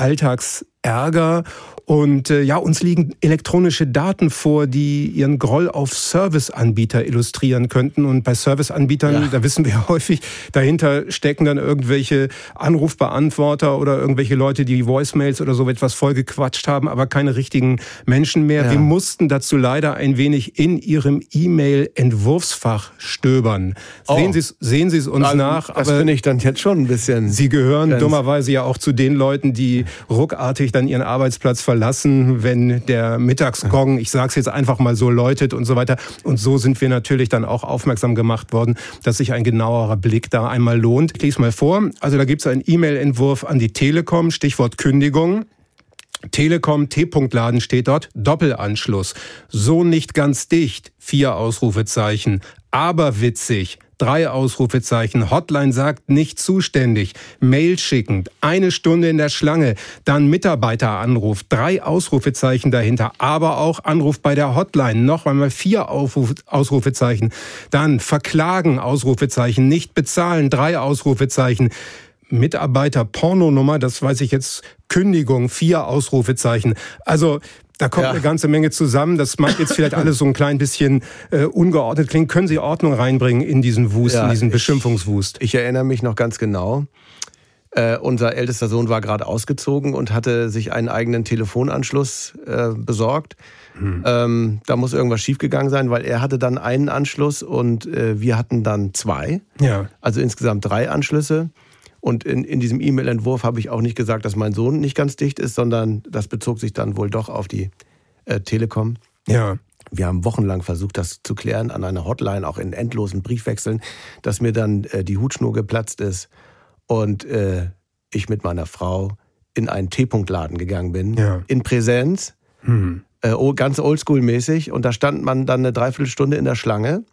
Alltagsärger und äh, ja, uns liegen elektronische Daten vor, die ihren Groll auf Serviceanbieter illustrieren könnten. Und bei Serviceanbietern, Ja. da wissen wir häufig, dahinter stecken dann irgendwelche Anrufbeantworter oder irgendwelche Leute, die Voicemails oder so etwas vollgequatscht haben, aber keine richtigen Menschen mehr. Ja. Wir mussten dazu leider ein wenig in ihrem E-Mail-Entwurfsfach stöbern. Oh. Sehen Sie es sehen Sie es uns Also, nach, das finde ich dann jetzt schon ein bisschen. Sie gehören dummerweise ja auch zu den Leuten, die ruckartig dann ihren Arbeitsplatz verlassen, wenn der Mittagsgong, ich sage es jetzt einfach mal so, läutet und so weiter. Und so sind wir natürlich dann auch aufmerksam gemacht worden, dass sich ein genauerer Blick da einmal lohnt. Ich lese mal vor. Also da gibt es einen E-Mail-Entwurf an die Telekom, Stichwort Kündigung. Telekom T-Punkt-Laden steht dort, Doppelanschluss. So nicht ganz dicht, vier Ausrufezeichen. Aber witzig, drei Ausrufezeichen. Hotline sagt nicht zuständig. Mail schickend, eine Stunde in der Schlange. Dann Mitarbeiteranruf, drei Ausrufezeichen dahinter. Aber auch Anruf bei der Hotline, noch einmal vier Ausrufezeichen. Dann verklagen, Ausrufezeichen, nicht bezahlen, drei Ausrufezeichen. Mitarbeiter Pornonummer, das weiß ich jetzt, Kündigung, vier Ausrufezeichen. Also da kommt Ja. eine ganze Menge zusammen. Das mag jetzt vielleicht alles so ein klein bisschen äh, ungeordnet klingen. Können Sie Ordnung reinbringen in diesen Wust, Ja, in diesen ich- Beschimpfungswust? Ich erinnere mich noch ganz genau. Äh, unser ältester Sohn war gerade ausgezogen und hatte sich einen eigenen Telefonanschluss äh, besorgt. Ähm, da muss irgendwas schiefgegangen sein, weil er hatte dann einen Anschluss und äh, wir hatten dann zwei. Ja. Also insgesamt drei Anschlüsse. Und in, in diesem E-Mail-Entwurf habe ich auch nicht gesagt, dass mein Sohn nicht ganz dicht ist, sondern das bezog sich dann wohl doch auf die äh, Telekom. Ja. Wir haben wochenlang versucht, das zu klären an einer Hotline, auch in endlosen Briefwechseln, dass mir dann äh, die Hutschnur geplatzt ist und äh, ich mit meiner Frau in einen T-Punkt-Laden gegangen bin, Ja. in Präsenz, Hm. äh, ganz oldschool-mäßig. Und da stand man dann eine Dreiviertelstunde in der Schlange.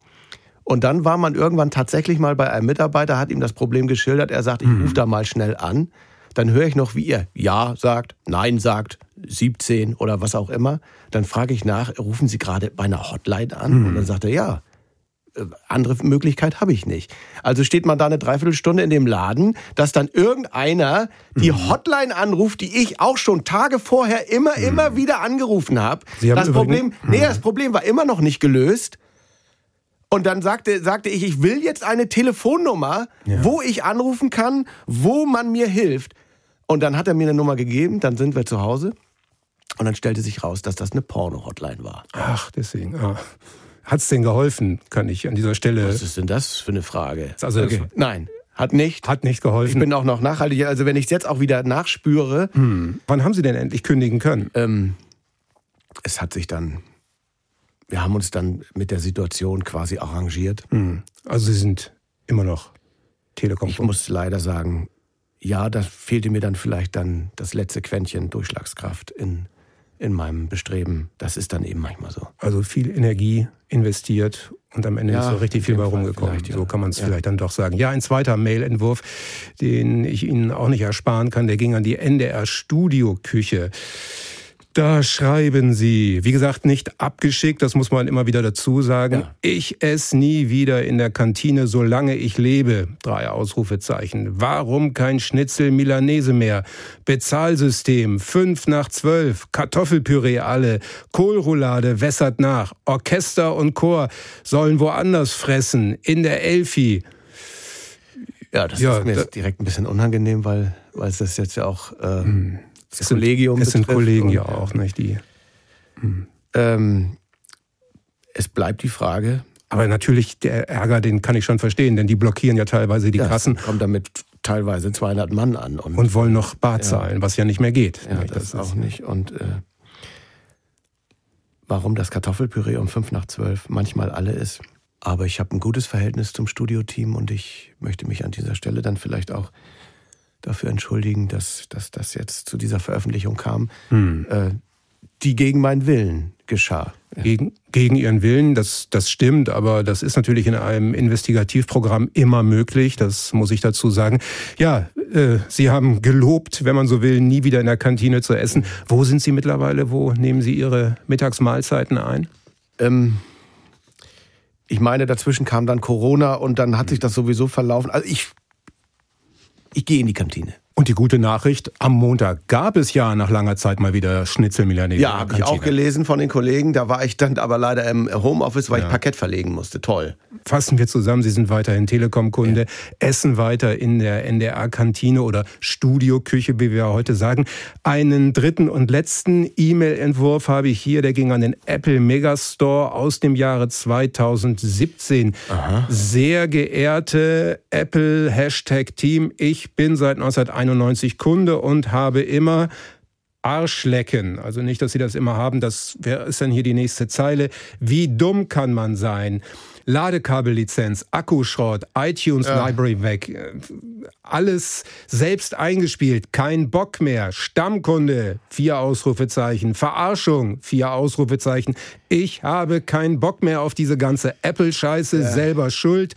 Und dann war man irgendwann tatsächlich mal bei einem Mitarbeiter, hat ihm das Problem geschildert. Er sagt, ich rufe da mal schnell an. Dann höre ich noch, wie er Ja sagt, Nein sagt, 17 oder was auch immer. Dann frage ich nach, rufen Sie gerade bei einer Hotline an? Und dann sagt er, ja. Äh, Andere Möglichkeit habe ich nicht. Also steht man da eine Dreiviertelstunde in dem Laden, dass dann irgendeiner die Hotline anruft, die ich auch schon Tage vorher immer, immer wieder angerufen habe. Sie haben Das Problem, nee, das Problem war immer noch nicht gelöst. Und dann sagte, sagte ich, ich will jetzt eine Telefonnummer, wo ich anrufen kann, wo man mir hilft. Und dann hat er mir eine Nummer gegeben, dann sind wir zu Hause. Und dann stellte sich raus, dass das eine Porno-Hotline war. Ach, deswegen. Ah. Hat's denn geholfen? Kann ich an dieser Stelle. Was ist denn das für eine Frage? Also das- Nein, hat nicht. Hat nicht Ich geholfen. bin auch noch nachhaltig. Also wenn ich es jetzt auch wieder nachspüre, Wann haben Sie denn endlich kündigen können? ähm, es hat sich dann, wir haben uns dann mit der Situation quasi arrangiert. Hm. Also Sie sind immer noch Telekom. Ich muss leider sagen, ja, da fehlte mir dann vielleicht dann das letzte Quäntchen Durchschlagskraft in, in meinem Bestreben. Das ist dann eben manchmal so. Also viel Energie investiert und am Ende Ja, ist so richtig viel bei rumgekommen. ja. So kann man es Ja. vielleicht dann doch sagen. Ja, ein zweiter Mailentwurf, den ich Ihnen auch nicht ersparen kann, der ging an die NDR Studioküche. Da schreiben Sie, wie gesagt, nicht abgeschickt, das muss man immer wieder dazu sagen. Ja. Ich esse nie wieder in der Kantine, solange ich lebe. Drei Ausrufezeichen. Warum kein Schnitzel Milanese mehr? Bezahlsystem, fünf nach zwölf, Kartoffelpüree alle, Kohlroulade wässert nach, Orchester und Chor sollen woanders fressen, in der Elfi. Ja, das Ja, ist mir da- jetzt direkt ein bisschen unangenehm, weil, weil es das jetzt ja auch äh, das Kollegium Es sind Kollegen ja auch, nicht die. Ähm, es bleibt die Frage, Aber natürlich, der Ärger, den kann ich schon verstehen, denn die blockieren ja teilweise die ja, Kassen es kommt damit teilweise 200 Mann an und, und wollen noch bar zahlen, was ja nicht mehr geht. ja, Nicht? das, auch nicht. Und äh, warum das Kartoffelpüree um fünf nach zwölf manchmal alle ist. Aber ich habe ein gutes Verhältnis zum Studioteam und ich möchte mich an dieser Stelle dann vielleicht auch dafür entschuldigen, dass, dass das jetzt zu dieser Veröffentlichung kam, äh, die gegen meinen Willen geschah. Gegen, gegen ihren Willen, das, das stimmt, aber das ist natürlich in einem Investigativprogramm immer möglich, das muss ich dazu sagen. Ja, äh, Sie haben gelobt, wenn man so will, nie wieder in der Kantine zu essen. Wo sind Sie mittlerweile? Wo nehmen Sie Ihre Mittagsmahlzeiten ein? Ähm, ich meine, dazwischen kam dann Corona und dann hat sich das sowieso verlaufen. Also ich, ich gehe in die Kantine. Und die gute Nachricht, am Montag gab es ja nach langer Zeit mal wieder Schnitzel Milanese. Ja, habe ich auch gelesen von den Kollegen. Da war ich dann aber leider im Homeoffice, weil ich Parkett verlegen musste. Toll. Fassen wir zusammen, Sie sind weiterhin Telekom-Kunde, essen weiter in der NDR-Kantine oder Studioküche, wie wir heute sagen. Einen dritten und letzten E-Mail-Entwurf habe ich hier, der ging an den Apple Megastore aus dem Jahre 2017. Sehr geehrte Apple Hashtag Team, ich bin seit 1991 Kunde und habe immer Arschlecken. Also nicht, dass Sie das immer haben. Das ist dann hier die nächste Zeile. Wie dumm kann man sein? Ladekabellizenz, Akkuschrott, iTunes Library weg. Alles selbst eingespielt. Kein Bock mehr. Stammkunde. Vier Ausrufezeichen. Verarschung. Vier Ausrufezeichen. Ich habe keinen Bock mehr auf diese ganze Apple-Scheiße. Selber schuld.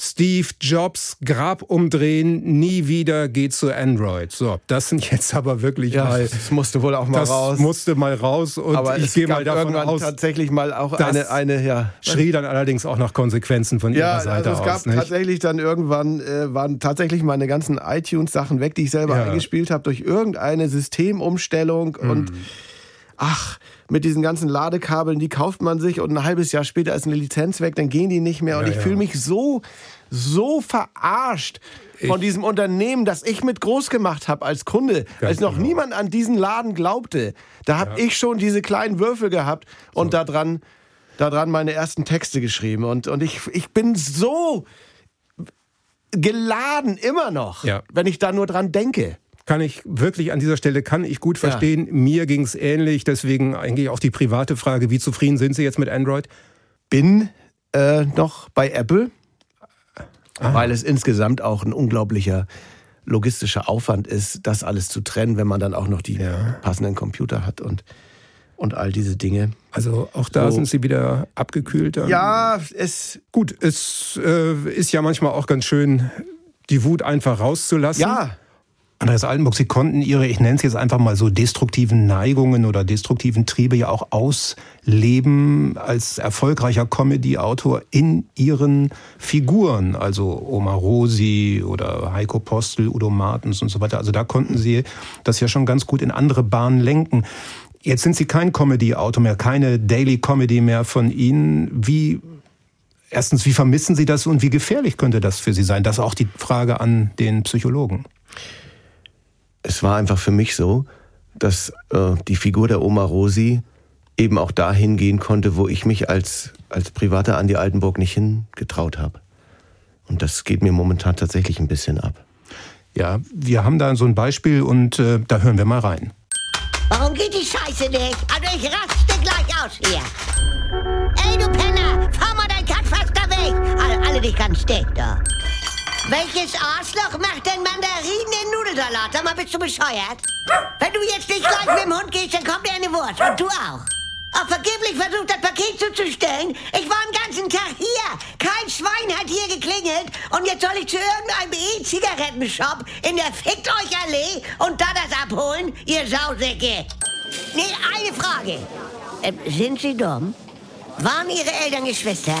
Steve Jobs Grab umdrehen, nie wieder geht zu Android. So, das sind jetzt aber wirklich mal. das musste wohl auch mal das raus. musste mal raus und aber ich gehe mal davon irgendwann aus. tatsächlich mal auch eine, eine, ja. Schrie dann allerdings auch nach Konsequenzen von Ja, ihrer Seite also es gab aus. Tatsächlich dann irgendwann, äh, waren tatsächlich meine ganzen iTunes-Sachen weg, die ich selber Ja. eingespielt habe, durch irgendeine Systemumstellung und ach, mit diesen ganzen Ladekabeln, die kauft man sich und ein halbes Jahr später ist eine Lizenz weg, dann gehen die nicht mehr und Ja, ich ja. fühle mich so, so verarscht von diesem Unternehmen, das ich mit groß gemacht habe als Kunde, als noch genau. niemand an diesen Laden glaubte. Da habe ich schon diese kleinen Würfel gehabt und da dran daran meine ersten Texte geschrieben und, und ich, ich bin so geladen immer noch, Ja. wenn ich da nur dran denke. Kann ich wirklich an dieser Stelle, kann ich gut verstehen. Mir ging es ähnlich, deswegen eigentlich auch die private Frage, wie zufrieden sind Sie jetzt mit Android? Bin äh, noch bei Apple, Ah. weil es insgesamt auch ein unglaublicher logistischer Aufwand ist, das alles zu trennen, wenn man dann auch noch die Ja. passenden Computer hat und, und all diese Dinge. Also auch da So. sind Sie wieder abgekühlt. Ja, es, Gut, es äh, ist ja manchmal auch ganz schön, die Wut einfach rauszulassen. ja, Andreas Altenburg, Sie konnten Ihre, ich nenne es jetzt einfach mal so, destruktiven Neigungen oder destruktiven Triebe ja auch ausleben als erfolgreicher Comedy-Autor in Ihren Figuren. Also Oma Rosi oder Heiko Postel, Udo Martens und so weiter. Also da konnten Sie das ja schon ganz gut in andere Bahnen lenken. Jetzt sind Sie kein Comedy-Autor mehr, keine Daily Comedy mehr von Ihnen. Wie Erstens, wie vermissen Sie das und wie gefährlich könnte das für Sie sein? Das ist auch die Frage an den Psychologen. Es war einfach für mich so, dass äh, die Figur der Oma Rosi eben auch dahin gehen konnte, wo ich mich als, als privater Andi Altenburg nicht hingetraut habe. Und das geht mir momentan tatsächlich ein bisschen ab. Ja, wir haben da so ein Beispiel und äh, da hören wir mal rein. Warum geht die Scheiße nicht? Also ich raste gleich aus hier. Ey, du Penner, fahr mal dein Kackfaster weg. Alle, alle dich ganz dick, da. Welches Arschloch macht denn Mandarinen in Nudelsalat? Sag mal, bist du bescheuert? Wenn du jetzt nicht gleich mit dem Hund gehst, dann kommt dir eine Wurst. Und du auch. Auch vergeblich versucht, das Paket zuzustellen. Ich war den ganzen Tag hier. Kein Schwein hat hier geklingelt. Und jetzt soll ich zu irgendeinem E-Zigarettenshop in der Fickt euch Allee und da das abholen, ihr Sausäcke. Nee, eine Frage. Äh, sind Sie dumm? Waren Ihre Eltern Geschwister?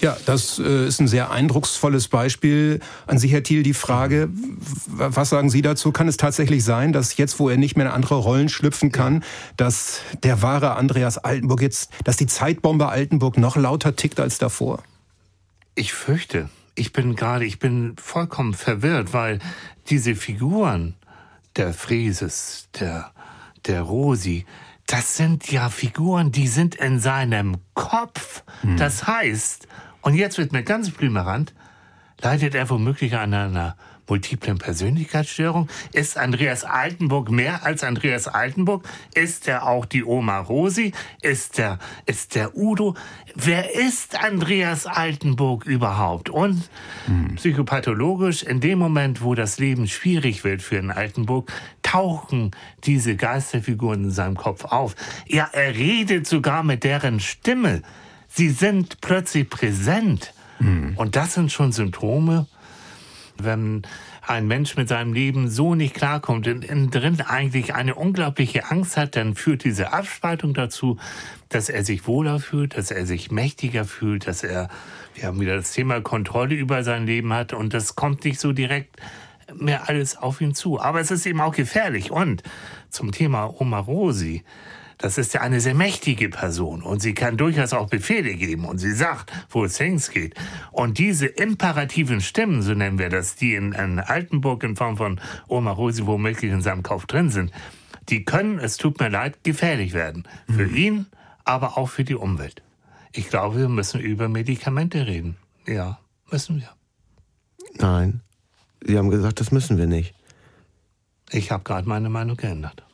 Ja, das äh, ist ein sehr eindrucksvolles Beispiel. An Sie, Herr Thiel, die Frage, was sagen Sie dazu? Kann es tatsächlich sein, dass jetzt, wo er nicht mehr in andere Rollen schlüpfen kann, dass der wahre Andreas Altenburg jetzt, dass die Zeitbombe Altenburg noch lauter tickt als davor? Ich fürchte, ich bin gerade, ich bin vollkommen verwirrt, weil diese Figuren, der Frieses, der, der Rosi, das sind ja Figuren, die sind in seinem Kopf. Hm. Das heißt, und jetzt wird mir ganz blümerant, leidet er womöglich an einer multiplen Persönlichkeitsstörung? Ist Andreas Altenburg mehr als Andreas Altenburg? Ist er auch die Oma Rosi? Ist der, ist der Udo? Wer ist Andreas Altenburg überhaupt? Und hm. psychopathologisch, in dem Moment, wo das Leben schwierig wird für einen Altenburg, tauchen diese Geisterfiguren in seinem Kopf auf. Ja, er redet sogar mit deren Stimme. Sie sind plötzlich präsent. Mhm. Und das sind schon Symptome, wenn ein Mensch mit seinem Leben so nicht klarkommt und innen drin eigentlich eine unglaubliche Angst hat, dann führt diese Abspaltung dazu, dass er sich wohler fühlt, dass er sich mächtiger fühlt, dass er, wir haben wieder das Thema Kontrolle über sein Leben hat und das kommt nicht so direkt mehr alles auf ihn zu. Aber es ist eben auch gefährlich. Und zum Thema Oma Rosi, das ist ja eine sehr mächtige Person und sie kann durchaus auch Befehle geben und sie sagt, wo es hängs geht. Und diese imperativen Stimmen, so nennen wir das, die in, in Altenburg in Form von Oma Rosi womöglich in seinem Kopf drin sind, die können, es tut mir leid, gefährlich werden. Für mhm. ihn, aber auch für die Umwelt. Ich glaube, wir müssen über Medikamente reden. Ja, müssen wir. Nein, Sie haben gesagt, das müssen wir nicht. Ich habe gerade meine Meinung geändert.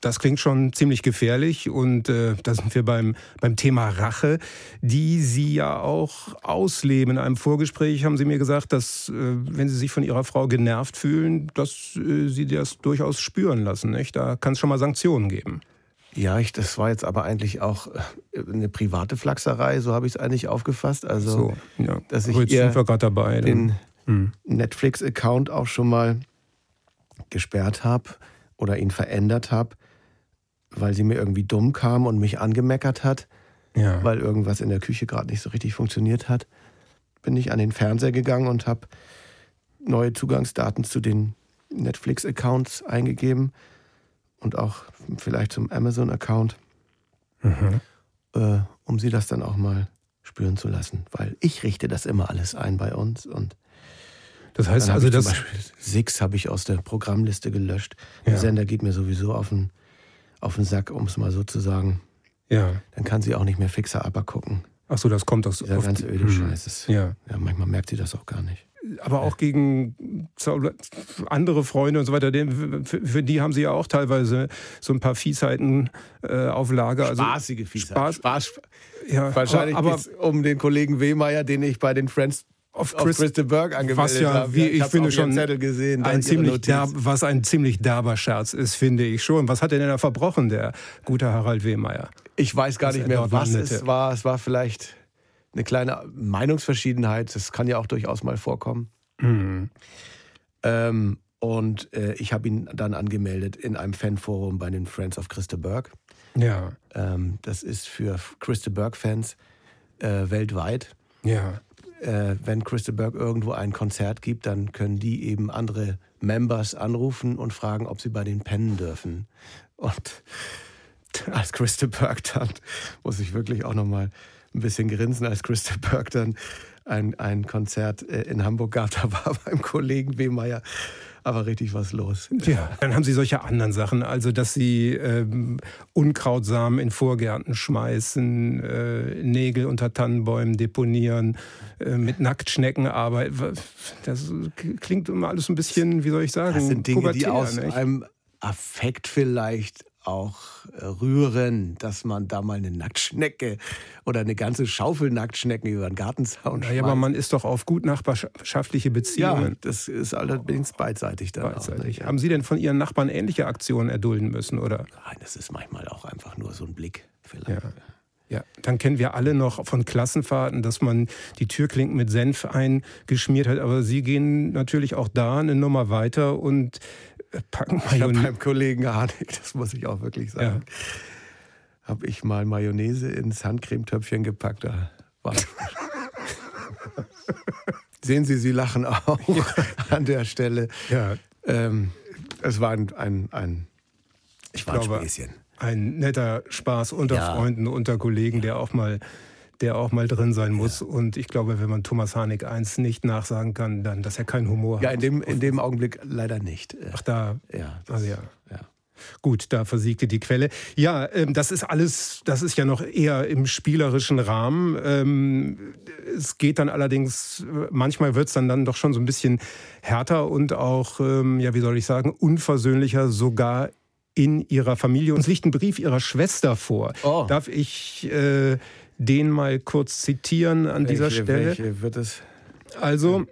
Das klingt schon ziemlich gefährlich und äh, da sind wir beim, beim Thema Rache, die Sie ja auch ausleben. In einem Vorgespräch haben Sie mir gesagt, dass, äh, wenn Sie sich von Ihrer Frau genervt fühlen, dass äh, Sie das durchaus spüren lassen. Nicht? Da kann es schon mal Sanktionen geben. Ja, ich, das war jetzt aber eigentlich auch äh, eine private Flachserei, so habe ich es eigentlich aufgefasst. Also, so, ja. dass ich jetzt sind wir gerade dabei. Den hm. Netflix-Account auch schon mal gesperrt habe oder ihn verändert habe weil sie mir irgendwie dumm kam und mich angemeckert hat, ja. weil irgendwas in der Küche gerade nicht so richtig funktioniert hat, bin ich an den Fernseher gegangen und habe neue Zugangsdaten zu den Netflix-Accounts eingegeben und auch vielleicht zum Amazon-Account, mhm. äh, um sie das dann auch mal spüren zu lassen, weil ich richte das immer alles ein bei uns und das heißt also, das Six habe ich aus der Programmliste gelöscht. Ja. Der Sender geht mir sowieso auf den auf den Sack, um es mal so zu sagen. Ja. Dann kann sie auch nicht mehr fixer aber gucken. Ach so, das kommt aus Dieser ganz öde hm. Scheiß. Ja. ja. Manchmal merkt sie das auch gar nicht. Aber auch gegen andere Freunde und so weiter, für die haben sie ja auch teilweise so ein paar Fiesheiten äh, auf Lager. Also Spaßige Fiesheiten. Spaß, Spaß. Ja, Wahrscheinlich aber, um den Kollegen Wehmeier, den ich bei den Friends auf, Chris, auf Christa Berg angemeldet was ja, haben. Wie ich, ich finde schon Zettel gesehen, ein ziemlich derb, was ein ziemlich derber Scherz ist, finde ich schon. Was hat er denn da verbrochen, der gute Harald Wehmeier? Ich weiß gar nicht mehr, was landete. es war. Es war vielleicht eine kleine Meinungsverschiedenheit. Das kann ja auch durchaus mal vorkommen. Mhm. Ähm, und äh, ich habe ihn dann angemeldet in einem Fanforum bei den Friends of Christa Berg. Ja. Ähm, das ist für Christa Berg-Fans äh, weltweit. Ja äh, wenn Crystal Burke irgendwo ein Konzert gibt, dann können die eben andere Members anrufen und fragen, ob sie bei den pennen dürfen. Und als Crystal Burke dann, muss ich wirklich auch nochmal ein bisschen grinsen, als Crystal Burke dann ein, ein Konzert äh, in Hamburg gab, da war beim Kollegen B. Aber richtig was los. Ja, dann haben Sie solche anderen Sachen, also dass Sie ähm, Unkrautsamen in Vorgärten schmeißen, äh, Nägel unter Tannenbäumen deponieren, äh, mit Nacktschnecken arbeiten. Das klingt immer alles ein bisschen, wie soll ich sagen, das sind Dinge, die aus nicht? einem Affekt vielleicht auch äh, rühren, dass man da mal eine Nacktschnecke oder eine ganze Schaufel Nacktschnecken über den Gartenzaun schmeißt. Ja, aber man ist doch auf gut nachbarschaftliche Beziehungen. Ja, das ist allerdings beidseitig dann beidseitig. Auch, Haben Sie denn von Ihren Nachbarn ähnliche Aktionen erdulden müssen, oder? Nein, das ist manchmal auch einfach nur so ein Blick vielleicht. Ja. Ja, dann kennen wir alle noch von Klassenfahrten, dass man die Türklinken mit Senf eingeschmiert hat. Aber Sie gehen natürlich auch da eine Nummer weiter und packen Ich habe beim Kollegen Harnik, das muss ich auch wirklich sagen, ja. habe ich mal Mayonnaise ins Handcremetöpfchen gepackt. Da war Sehen Sie, Sie lachen auch ja. an der Stelle. Ja. Ähm, es war ein, ein, ein ich war glaube, ein Späßchen. Ein netter Spaß unter ja. Freunden, unter Kollegen, der auch mal der auch mal drin sein muss. Ja. Und ich glaube, wenn man Thomas Harnik eins nicht nachsagen kann, dann, dass er keinen Humor ja, hat. Ja, in dem, in dem Augenblick leider nicht. Ach, da. Ja. Also ja. ja. Gut, da versiegte die Quelle. Ja, ähm, das ist alles, das ist ja noch eher im spielerischen Rahmen. Ähm, es geht dann allerdings, manchmal wird es dann, dann doch schon so ein bisschen härter und auch, ähm, ja, wie soll ich sagen, unversöhnlicher, sogar in ihrer Familie. Uns liegt ein Brief ihrer Schwester vor. Oh. Darf ich äh, den mal kurz zitieren an welche, dieser Stelle? Welche wird es? Also,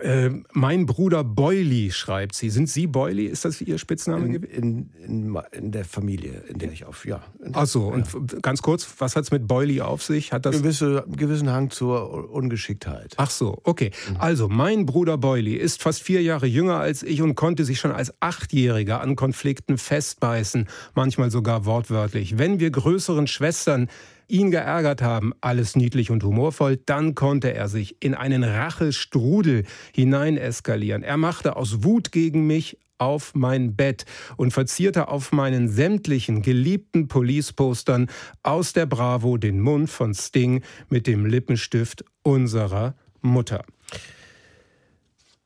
äh, mein Bruder Boily schreibt sie. Sind Sie Boily? Ist das Ihr Spitzname? In, in, in, der Familie, in der ich auf, ja. Ach so, und ja. ganz kurz, was hat es mit Boily auf sich? Hat das Gewisse, gewissen Hang zur Ungeschicktheit. Ach so, okay. Mhm. Also, mein Bruder Boily ist fast vier Jahre jünger als ich und konnte sich schon als Achtjähriger an Konflikten festbeißen, manchmal sogar wortwörtlich. Wenn wir größeren Schwestern ihn geärgert haben, alles niedlich und humorvoll, dann konnte er sich in einen Rachestrudel hinein eskalieren. Er machte aus Wut gegen mich auf mein Bett und verzierte auf meinen sämtlichen geliebten Police-Postern aus der Bravo den Mund von Sting mit dem Lippenstift unserer Mutter.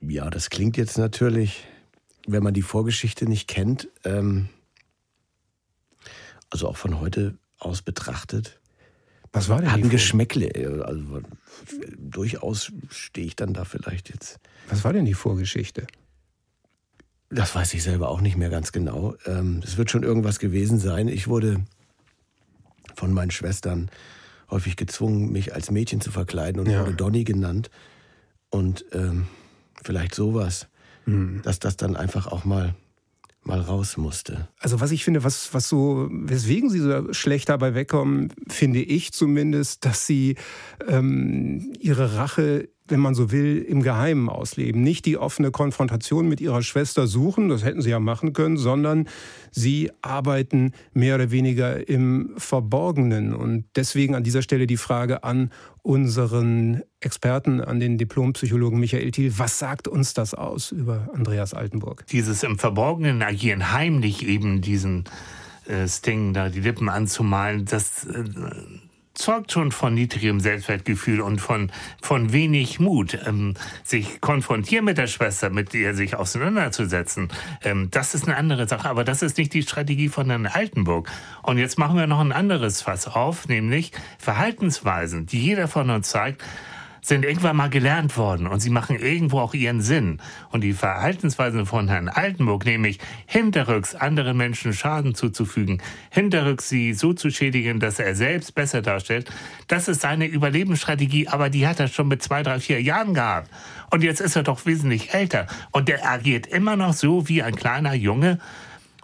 Ja, das klingt jetzt natürlich, wenn man die Vorgeschichte nicht kennt, ähm, also auch von heute aus betrachtet, was war denn Hat ein Geschmäckle. Also durchaus stehe ich dann da vielleicht jetzt. Was war denn die Vorgeschichte? Das weiß ich selber auch nicht mehr ganz genau. Ähm, es wird schon irgendwas gewesen sein. Ich wurde von meinen Schwestern häufig gezwungen, mich als Mädchen zu verkleiden und ja. wurde Donny genannt. Und ähm, vielleicht sowas, mhm. dass das dann einfach auch mal mal raus musste. Also was ich finde, was, was so, weswegen sie so schlecht dabei wegkommen, finde ich zumindest, dass sie ähm, ihre Rache wenn man so will, im Geheimen ausleben. Nicht die offene Konfrontation mit ihrer Schwester suchen, das hätten sie ja machen können, sondern sie arbeiten mehr oder weniger im Verborgenen. Und deswegen an dieser Stelle die Frage an unseren Experten, an den Diplompsychologen Michael Thiel. Was sagt uns das aus über Andreas Altenburg? Dieses im Verborgenen agieren, heimlich eben diesen äh, Sting da die Lippen anzumalen, das... Äh, zeugt schon von niedrigem Selbstwertgefühl und von, von wenig Mut, ähm, sich konfrontieren mit der Schwester, mit ihr sich auseinanderzusetzen. Ähm, das ist eine andere Sache, aber das ist nicht die Strategie von Herrn Altenburg. Und jetzt machen wir noch ein anderes Fass auf, nämlich Verhaltensweisen, die jeder von uns zeigt, sind irgendwann mal gelernt worden und sie machen irgendwo auch ihren Sinn. Und die Verhaltensweisen von Herrn Altenburg, nämlich hinterrücks anderen Menschen Schaden zuzufügen, hinterrücks sie so zu schädigen, dass er selbst besser darstellt, das ist seine Überlebensstrategie, aber die hat er schon mit zwei, drei, vier Jahren gehabt. Und jetzt ist er doch wesentlich älter. Und der agiert immer noch so wie ein kleiner Junge.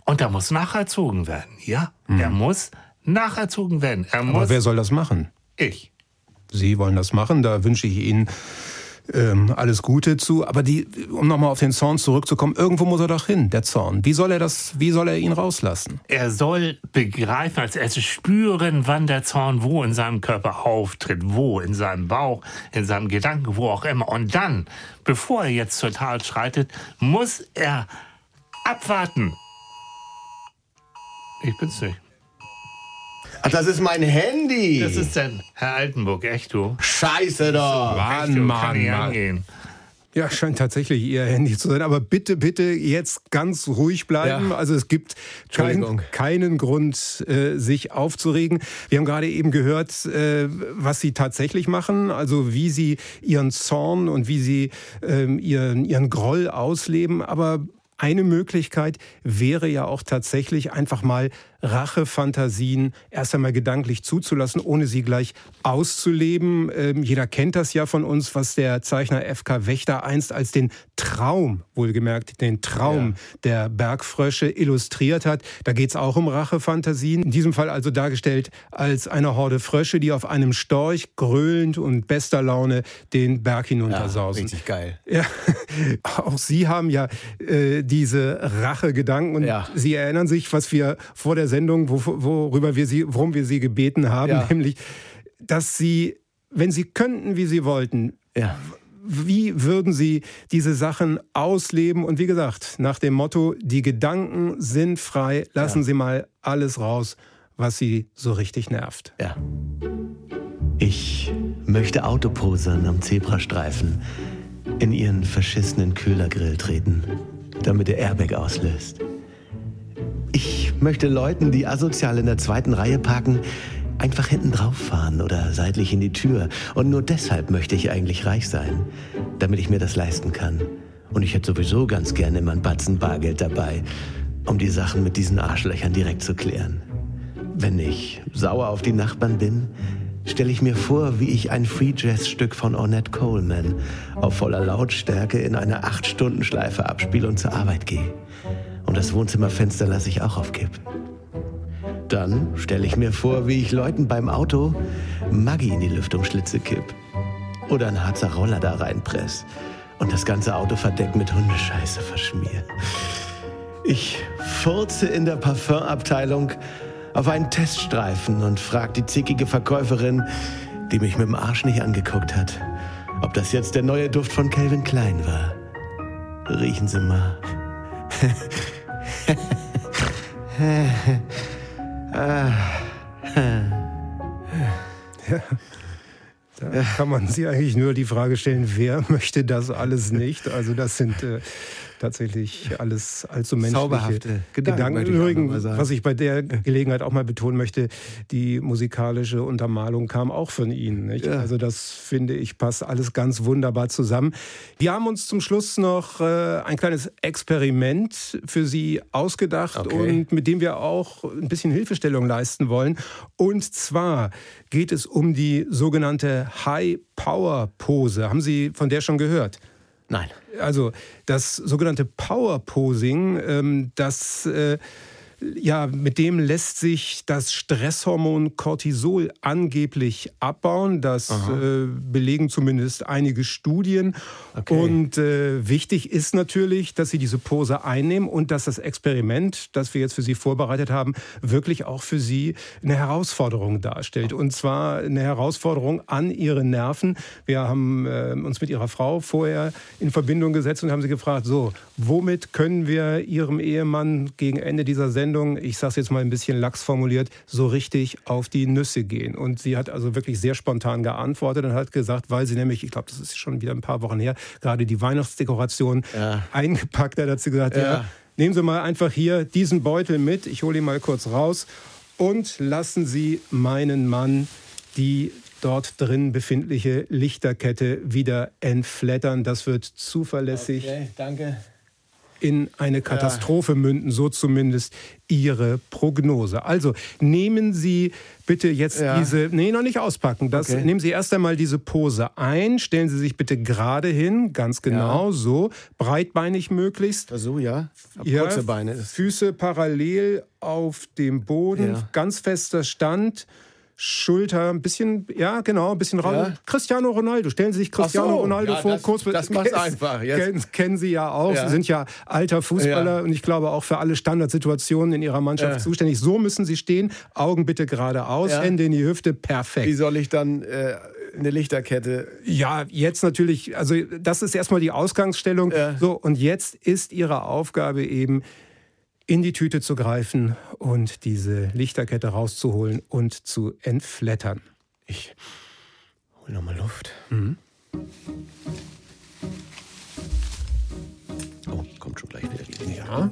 Und da muss nacherzogen werden. Ja, mhm. er muss nacherzogen werden. Er aber wer soll das machen? Ich. Sie wollen das machen, da wünsche ich Ihnen ähm, alles Gute zu. Aber die, um nochmal auf den Zorn zurückzukommen, irgendwo muss er doch hin, der Zorn. Wie soll er das, wie soll er ihn rauslassen? Er soll begreifen, als er spüren, wann der Zorn wo in seinem Körper auftritt, wo, in seinem Bauch, in seinem Gedanken, wo auch immer. Und dann, bevor er jetzt zur Tat schreitet, muss er abwarten. Ich bin's nicht. Ach, das ist mein Handy. Das ist denn Herr Altenburg, echt du? Scheiße doch. Mann, Mann, Mann. Ja, scheint tatsächlich Ihr Handy zu sein. Aber bitte, bitte jetzt ganz ruhig bleiben. Ja. Also es gibt kein, keinen Grund, äh, sich aufzuregen. Wir haben gerade eben gehört, äh, was Sie tatsächlich machen. Also wie Sie Ihren Zorn und wie Sie ähm, Ihren, Ihren Groll ausleben. Aber eine Möglichkeit wäre ja auch tatsächlich einfach mal Rachefantasien erst einmal gedanklich zuzulassen, ohne sie gleich auszuleben. Ähm, jeder kennt das ja von uns, was der Zeichner F.K. Wächter einst als den Traum, wohlgemerkt, den Traum ja. der Bergfrösche illustriert hat. Da geht es auch um Rachefantasien. In diesem Fall also dargestellt als eine Horde Frösche, die auf einem Storch gröhlend und bester Laune den Berg hinuntersausen. Ja, richtig geil. Ja, auch Sie haben ja äh, diese Rachegedanken und ja. Sie erinnern sich, was wir vor der Sendung, wo, worüber wir Sie, worum wir Sie gebeten haben, ja. nämlich, dass Sie, wenn Sie könnten, wie Sie wollten, ja. wie würden Sie diese Sachen ausleben? Und wie gesagt, nach dem Motto, die Gedanken sind frei, lassen Sie mal alles raus, was Sie so richtig nervt. Ja. Ich möchte Autoposern am Zebrastreifen in ihren verschissenen Kühlergrill treten, damit der Airbag auslöst. Ich möchte Leuten, die asozial in der zweiten Reihe parken, einfach hinten drauf fahren oder seitlich in die Tür. Und nur deshalb möchte ich eigentlich reich sein, damit ich mir das leisten kann. Und ich hätte sowieso ganz gerne immer ein Batzen Bargeld dabei, um die Sachen mit diesen Arschlöchern direkt zu klären. Wenn ich sauer auf die Nachbarn bin, stelle ich mir vor, wie ich ein Free Jazz Stück von Ornette Coleman auf voller Lautstärke in einer 8-Stunden-Schleife abspiele und zur Arbeit gehe. Und das Wohnzimmerfenster lasse ich auch auf Kipp. Dann stelle ich mir vor, wie ich Leuten beim Auto Maggi in die Lüftungsschlitze kipp. Oder ein Harzer Roller da reinpress und das ganze Autoverdeck mit Hundescheiße verschmier. Ich furze in der Parfumabteilung auf einen Teststreifen und frag die zickige Verkäuferin, die mich mit dem Arsch nicht angeguckt hat, ob das jetzt der neue Duft von Calvin Klein war. Riechen Sie mal. ja. Da kann man sich eigentlich nur die Frage stellen, wer möchte das alles nicht? Also das sind äh, tatsächlich alles allzu menschliche Zauberhafte Gedanken. Gedanken. Übrigens, was ich bei der Gelegenheit auch mal betonen möchte, die musikalische Untermalung kam auch von Ihnen. Ja. Also das finde ich passt alles ganz wunderbar zusammen. Wir haben uns zum Schluss noch äh, ein kleines Experiment für Sie ausgedacht okay. und mit dem wir auch ein bisschen Hilfestellung leisten wollen. Und zwar geht es um die sogenannte High Power Pose. Haben Sie von der schon gehört? Nein. Also das sogenannte Power Posing, ähm, das äh, ja, mit dem lässt sich das Stresshormon Cortisol angeblich abbauen. Das äh, belegen zumindest einige Studien. Okay. Und äh, wichtig ist natürlich, dass Sie diese Pose einnehmen und dass das Experiment, das wir jetzt für Sie vorbereitet haben, wirklich auch für Sie eine Herausforderung darstellt. Und zwar eine Herausforderung an Ihre Nerven. Wir haben äh, uns mit Ihrer Frau vorher in Verbindung gesetzt und haben sie gefragt, so, womit können wir Ihrem Ehemann gegen Ende dieser Sendung Sendung, ich sage es jetzt mal ein bisschen lax formuliert, so richtig auf die Nüsse gehen. Und sie hat also wirklich sehr spontan geantwortet und hat gesagt, weil sie nämlich, ich glaube, das ist schon wieder ein paar Wochen her, gerade die Weihnachtsdekoration ja. eingepackt hat, hat sie gesagt, ja. ja, nehmen Sie mal einfach hier diesen Beutel mit, ich hole ihn mal kurz raus und lassen Sie meinen Mann die dort drin befindliche Lichterkette wieder entflattern. Das wird zuverlässig. Okay, danke in eine Katastrophe ja. münden, so zumindest Ihre Prognose. Also nehmen Sie bitte jetzt ja. diese, nee, noch nicht auspacken. Das, okay. Nehmen Sie erst einmal diese Pose ein, stellen Sie sich bitte gerade hin, ganz genau ja. so, breitbeinig möglichst. So, ja. ja kurze Beine. Füße parallel auf dem Boden, ganz fester Stand. Schulter, ein bisschen, ja, genau, ein bisschen raus. Ja. Cristiano Ronaldo, stellen Sie sich Cristiano so, Ronaldo ja, vor, das, kurz Das macht einfach. Jetzt. Kennen, kennen Sie ja auch. Ja. Sie sind ja alter Fußballer und ich glaube auch für alle Standardsituationen in Ihrer Mannschaft zuständig. So müssen Sie stehen. Augen bitte geradeaus, Hände in die Hüfte, perfekt. Wie soll ich dann äh, eine Lichterkette? Ja, jetzt natürlich, also das ist erstmal die Ausgangsstellung. So, und jetzt ist Ihre Aufgabe eben, in die Tüte zu greifen und diese Lichterkette rauszuholen und zu entflattern. Ich hol nochmal Luft. Mhm. Oh, kommt schon gleich wieder die Ja.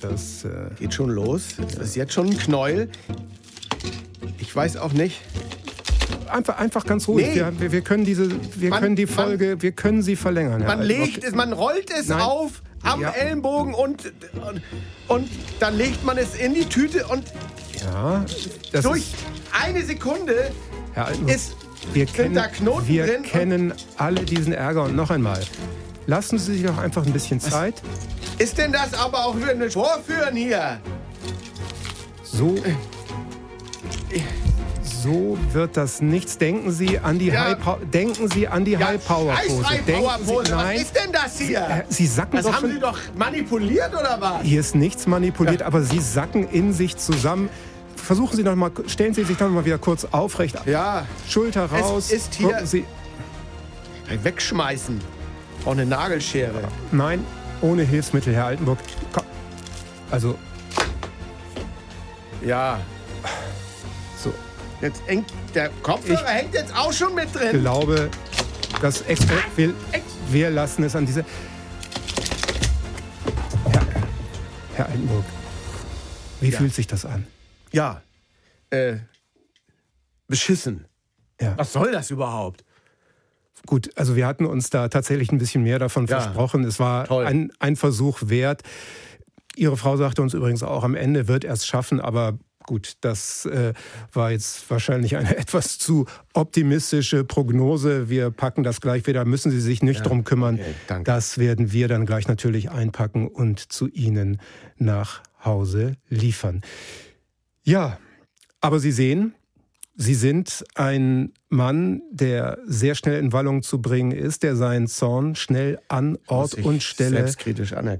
Das äh geht schon los. Das ist jetzt schon ein Knäuel. Ich weiß auch nicht. Einfach, einfach ganz ruhig. Nee. Wir, wir, können diese, wir man, können die Folge, man, wir können sie verlängern. Man legt es, man rollt es Nein. auf am Ja. Ellenbogen und, und, und dann legt man es in die Tüte und Ja, das durch eine Sekunde Herr Altenburg, ist, wir kennen, da Knoten wir drin und- kennen alle diesen Ärger. Und noch einmal, lassen Sie sich doch einfach ein bisschen Zeit. ist denn das aber auch für ein Vorführen hier? So, so wird das nichts. Denken Sie an die Ja. High Power, denken Sie an die High Power Pose. High Power Pose. Sie, Was nein, ist denn das hier? Äh, Sie sacken das doch haben Sie doch manipuliert oder was? Hier ist nichts manipuliert, aber Sie sacken in sich zusammen. Versuchen Sie noch mal, stellen Sie sich noch mal wieder kurz aufrecht. Ja, Schulter Es raus. ist hier- Sie, wegschmeißen. Auch eine Nagelschere. nein, ohne Hilfsmittel, Herr Altenburg. Komm. Also, Ja. Jetzt hängt der Kopfhörer hängt jetzt auch schon mit Ich drin. glaube, das extra, wir, wir lassen es an diese. Herr, Herr Altenburg, wie Ja. fühlt sich das an? Ja. Äh, beschissen. Ja. Was soll das überhaupt? Gut, also wir hatten uns da tatsächlich ein bisschen mehr davon Ja. versprochen. Es war ein, ein Versuch wert. Ihre Frau sagte uns übrigens auch, am Ende wird er es schaffen, aber gut, das äh, war jetzt wahrscheinlich eine etwas zu optimistische Prognose. Wir packen das gleich wieder, müssen Sie sich nicht drum kümmern. okay. Das werden wir dann gleich natürlich einpacken und zu Ihnen nach Hause liefern. Ja, aber Sie sehen, Sie sind ein Mann, der sehr schnell in Wallung zu bringen ist, der seinen Zorn schnell an Ort und Stelle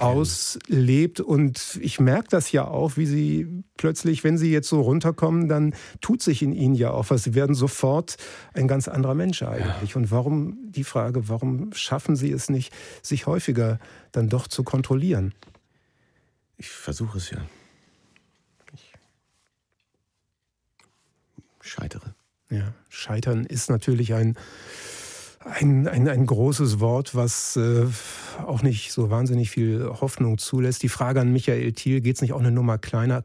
auslebt. Und ich merke das ja auch, wie Sie plötzlich, wenn Sie jetzt so runterkommen, dann tut sich in Ihnen ja auch was. Sie werden sofort ein ganz anderer Mensch eigentlich. Und warum, die Frage, warum schaffen Sie es nicht, sich häufiger dann doch zu kontrollieren? Ich versuche es ja. Scheitere. Ja, scheitern ist natürlich ein, ein, ein, ein großes Wort, was äh, auch nicht so wahnsinnig viel Hoffnung zulässt. Die Frage an Michael Thiel, geht es nicht auch eine Nummer kleiner?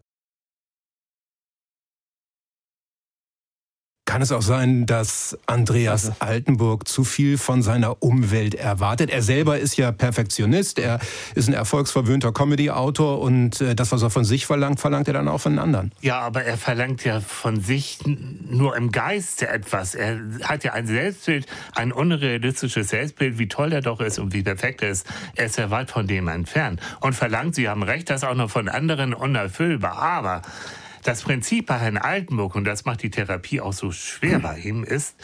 Kann es auch sein, dass Andreas Altenburg zu viel von seiner Umwelt erwartet? Er selber ist ja Perfektionist, er ist ein erfolgsverwöhnter Comedy-Autor und äh, das, was er von sich verlangt, verlangt er dann auch von anderen. Ja, aber er verlangt ja von sich nur im Geiste etwas. Er hat ja ein Selbstbild, ein unrealistisches Selbstbild, wie toll er doch ist und wie perfekt er ist. Er ist ja weit von dem entfernt und verlangt, Sie haben recht, das auch noch von anderen unerfüllbar. Aber das Prinzip bei Herrn Altenburg, und das macht die Therapie auch so schwer bei ihm, ist,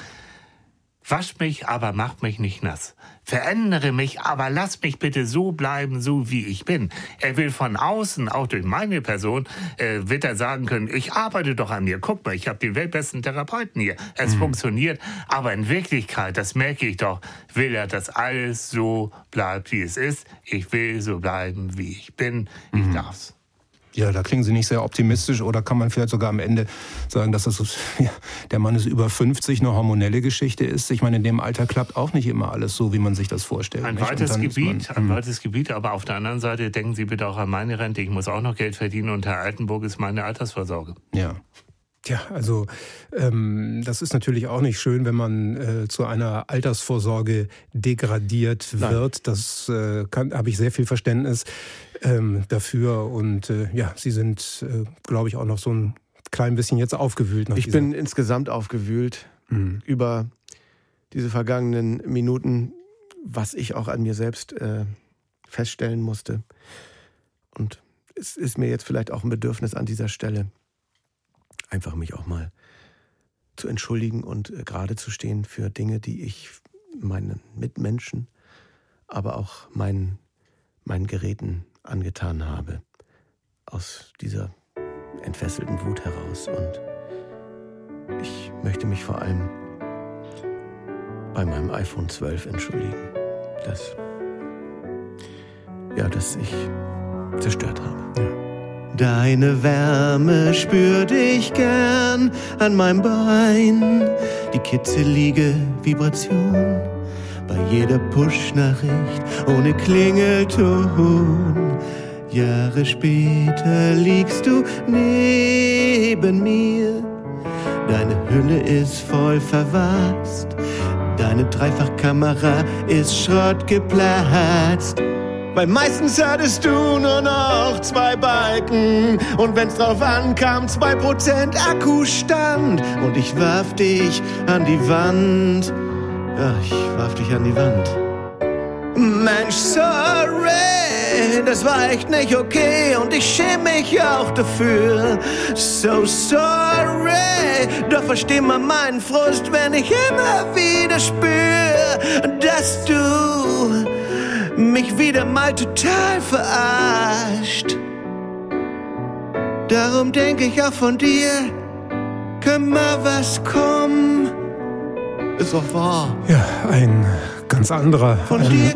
Wasch mich, aber mach mich nicht nass. Verändere mich, aber lass mich bitte so bleiben, so wie ich bin. Er will von außen, auch durch meine Person, äh, wird er sagen können, ich arbeite doch an mir. Guck mal, ich habe den weltbesten Therapeuten hier. Es funktioniert. Aber in Wirklichkeit, das merke ich doch, will er, dass alles so bleibt, wie es ist. Ich will so bleiben, wie ich bin. Ich darf's. Ja, da klingen Sie nicht sehr optimistisch oder kann man vielleicht sogar am Ende sagen, dass das ja, der Mann ist über 50 eine hormonelle Geschichte ist. Ich meine, in dem Alter klappt auch nicht immer alles so, wie man sich das vorstellt. Ein weites Gebiet, man- ein hm. weites Gebiet, aber auf der anderen Seite denken Sie bitte auch an meine Rente. Ich muss auch noch Geld verdienen und Herr Altenburg ist meine Altersvorsorge. Ja. Tja, also ähm, das ist natürlich auch nicht schön, wenn man äh, zu einer Altersvorsorge degradiert wird. Das äh, habe ich sehr viel Verständnis ähm, dafür. Und äh, ja, Sie sind, äh, glaube ich, auch noch so ein klein bisschen jetzt aufgewühlt. Nach Ich dieser- bin insgesamt aufgewühlt über diese vergangenen Minuten, was ich auch an mir selbst äh, feststellen musste. Und es ist mir jetzt vielleicht auch ein Bedürfnis an dieser Stelle, einfach mich auch mal zu entschuldigen und äh, gerade zu stehen für Dinge, die ich meinen Mitmenschen, aber auch meinen, meinen Geräten angetan habe. Aus dieser entfesselten Wut heraus. Und ich möchte mich vor allem bei meinem iPhone 12 entschuldigen, dass, ja, dass ich zerstört habe. Deine Wärme spürte ich gern an meinem Bein, die kitzelige Vibration bei jeder Push-Nachricht ohne Klingelton. Jahre später liegst du neben mir, deine Hülle ist voll verwachst, deine Dreifachkamera ist Schrott geplatzt. Weil meistens hattest du nur noch zwei Balken und wenn's drauf ankam, zwei Prozent Akkustand und ich warf dich an die Wand. Ja, ich warf dich an die Wand. Mensch, sorry, das war echt nicht okay und ich schäme mich auch dafür. So sorry, doch versteh mal meinen Frust, wenn ich immer wieder spür, dass du mich wieder mal total verarscht. Darum denke ich auch von dir, kann mal was kommen. Ist doch wahr. Ja, ein ganz anderer. Von ein, dir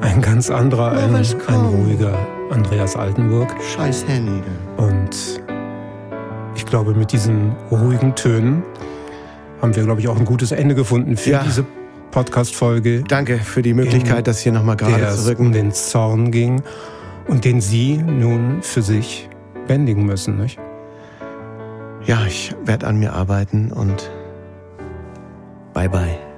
ein ganz anderer, ein, ein ruhiger Andreas Altenburg. Scheiß Handy. Und ich glaube, mit diesen ruhigen Tönen haben wir, glaube ich, auch ein gutes Ende gefunden für Ja. diese Podcast-Folge. Danke für die Möglichkeit, das hier nochmal gerade zu um den Zorn ging und den Sie nun für sich bändigen müssen, nicht? Ja, ich werde an mir arbeiten und bye bye.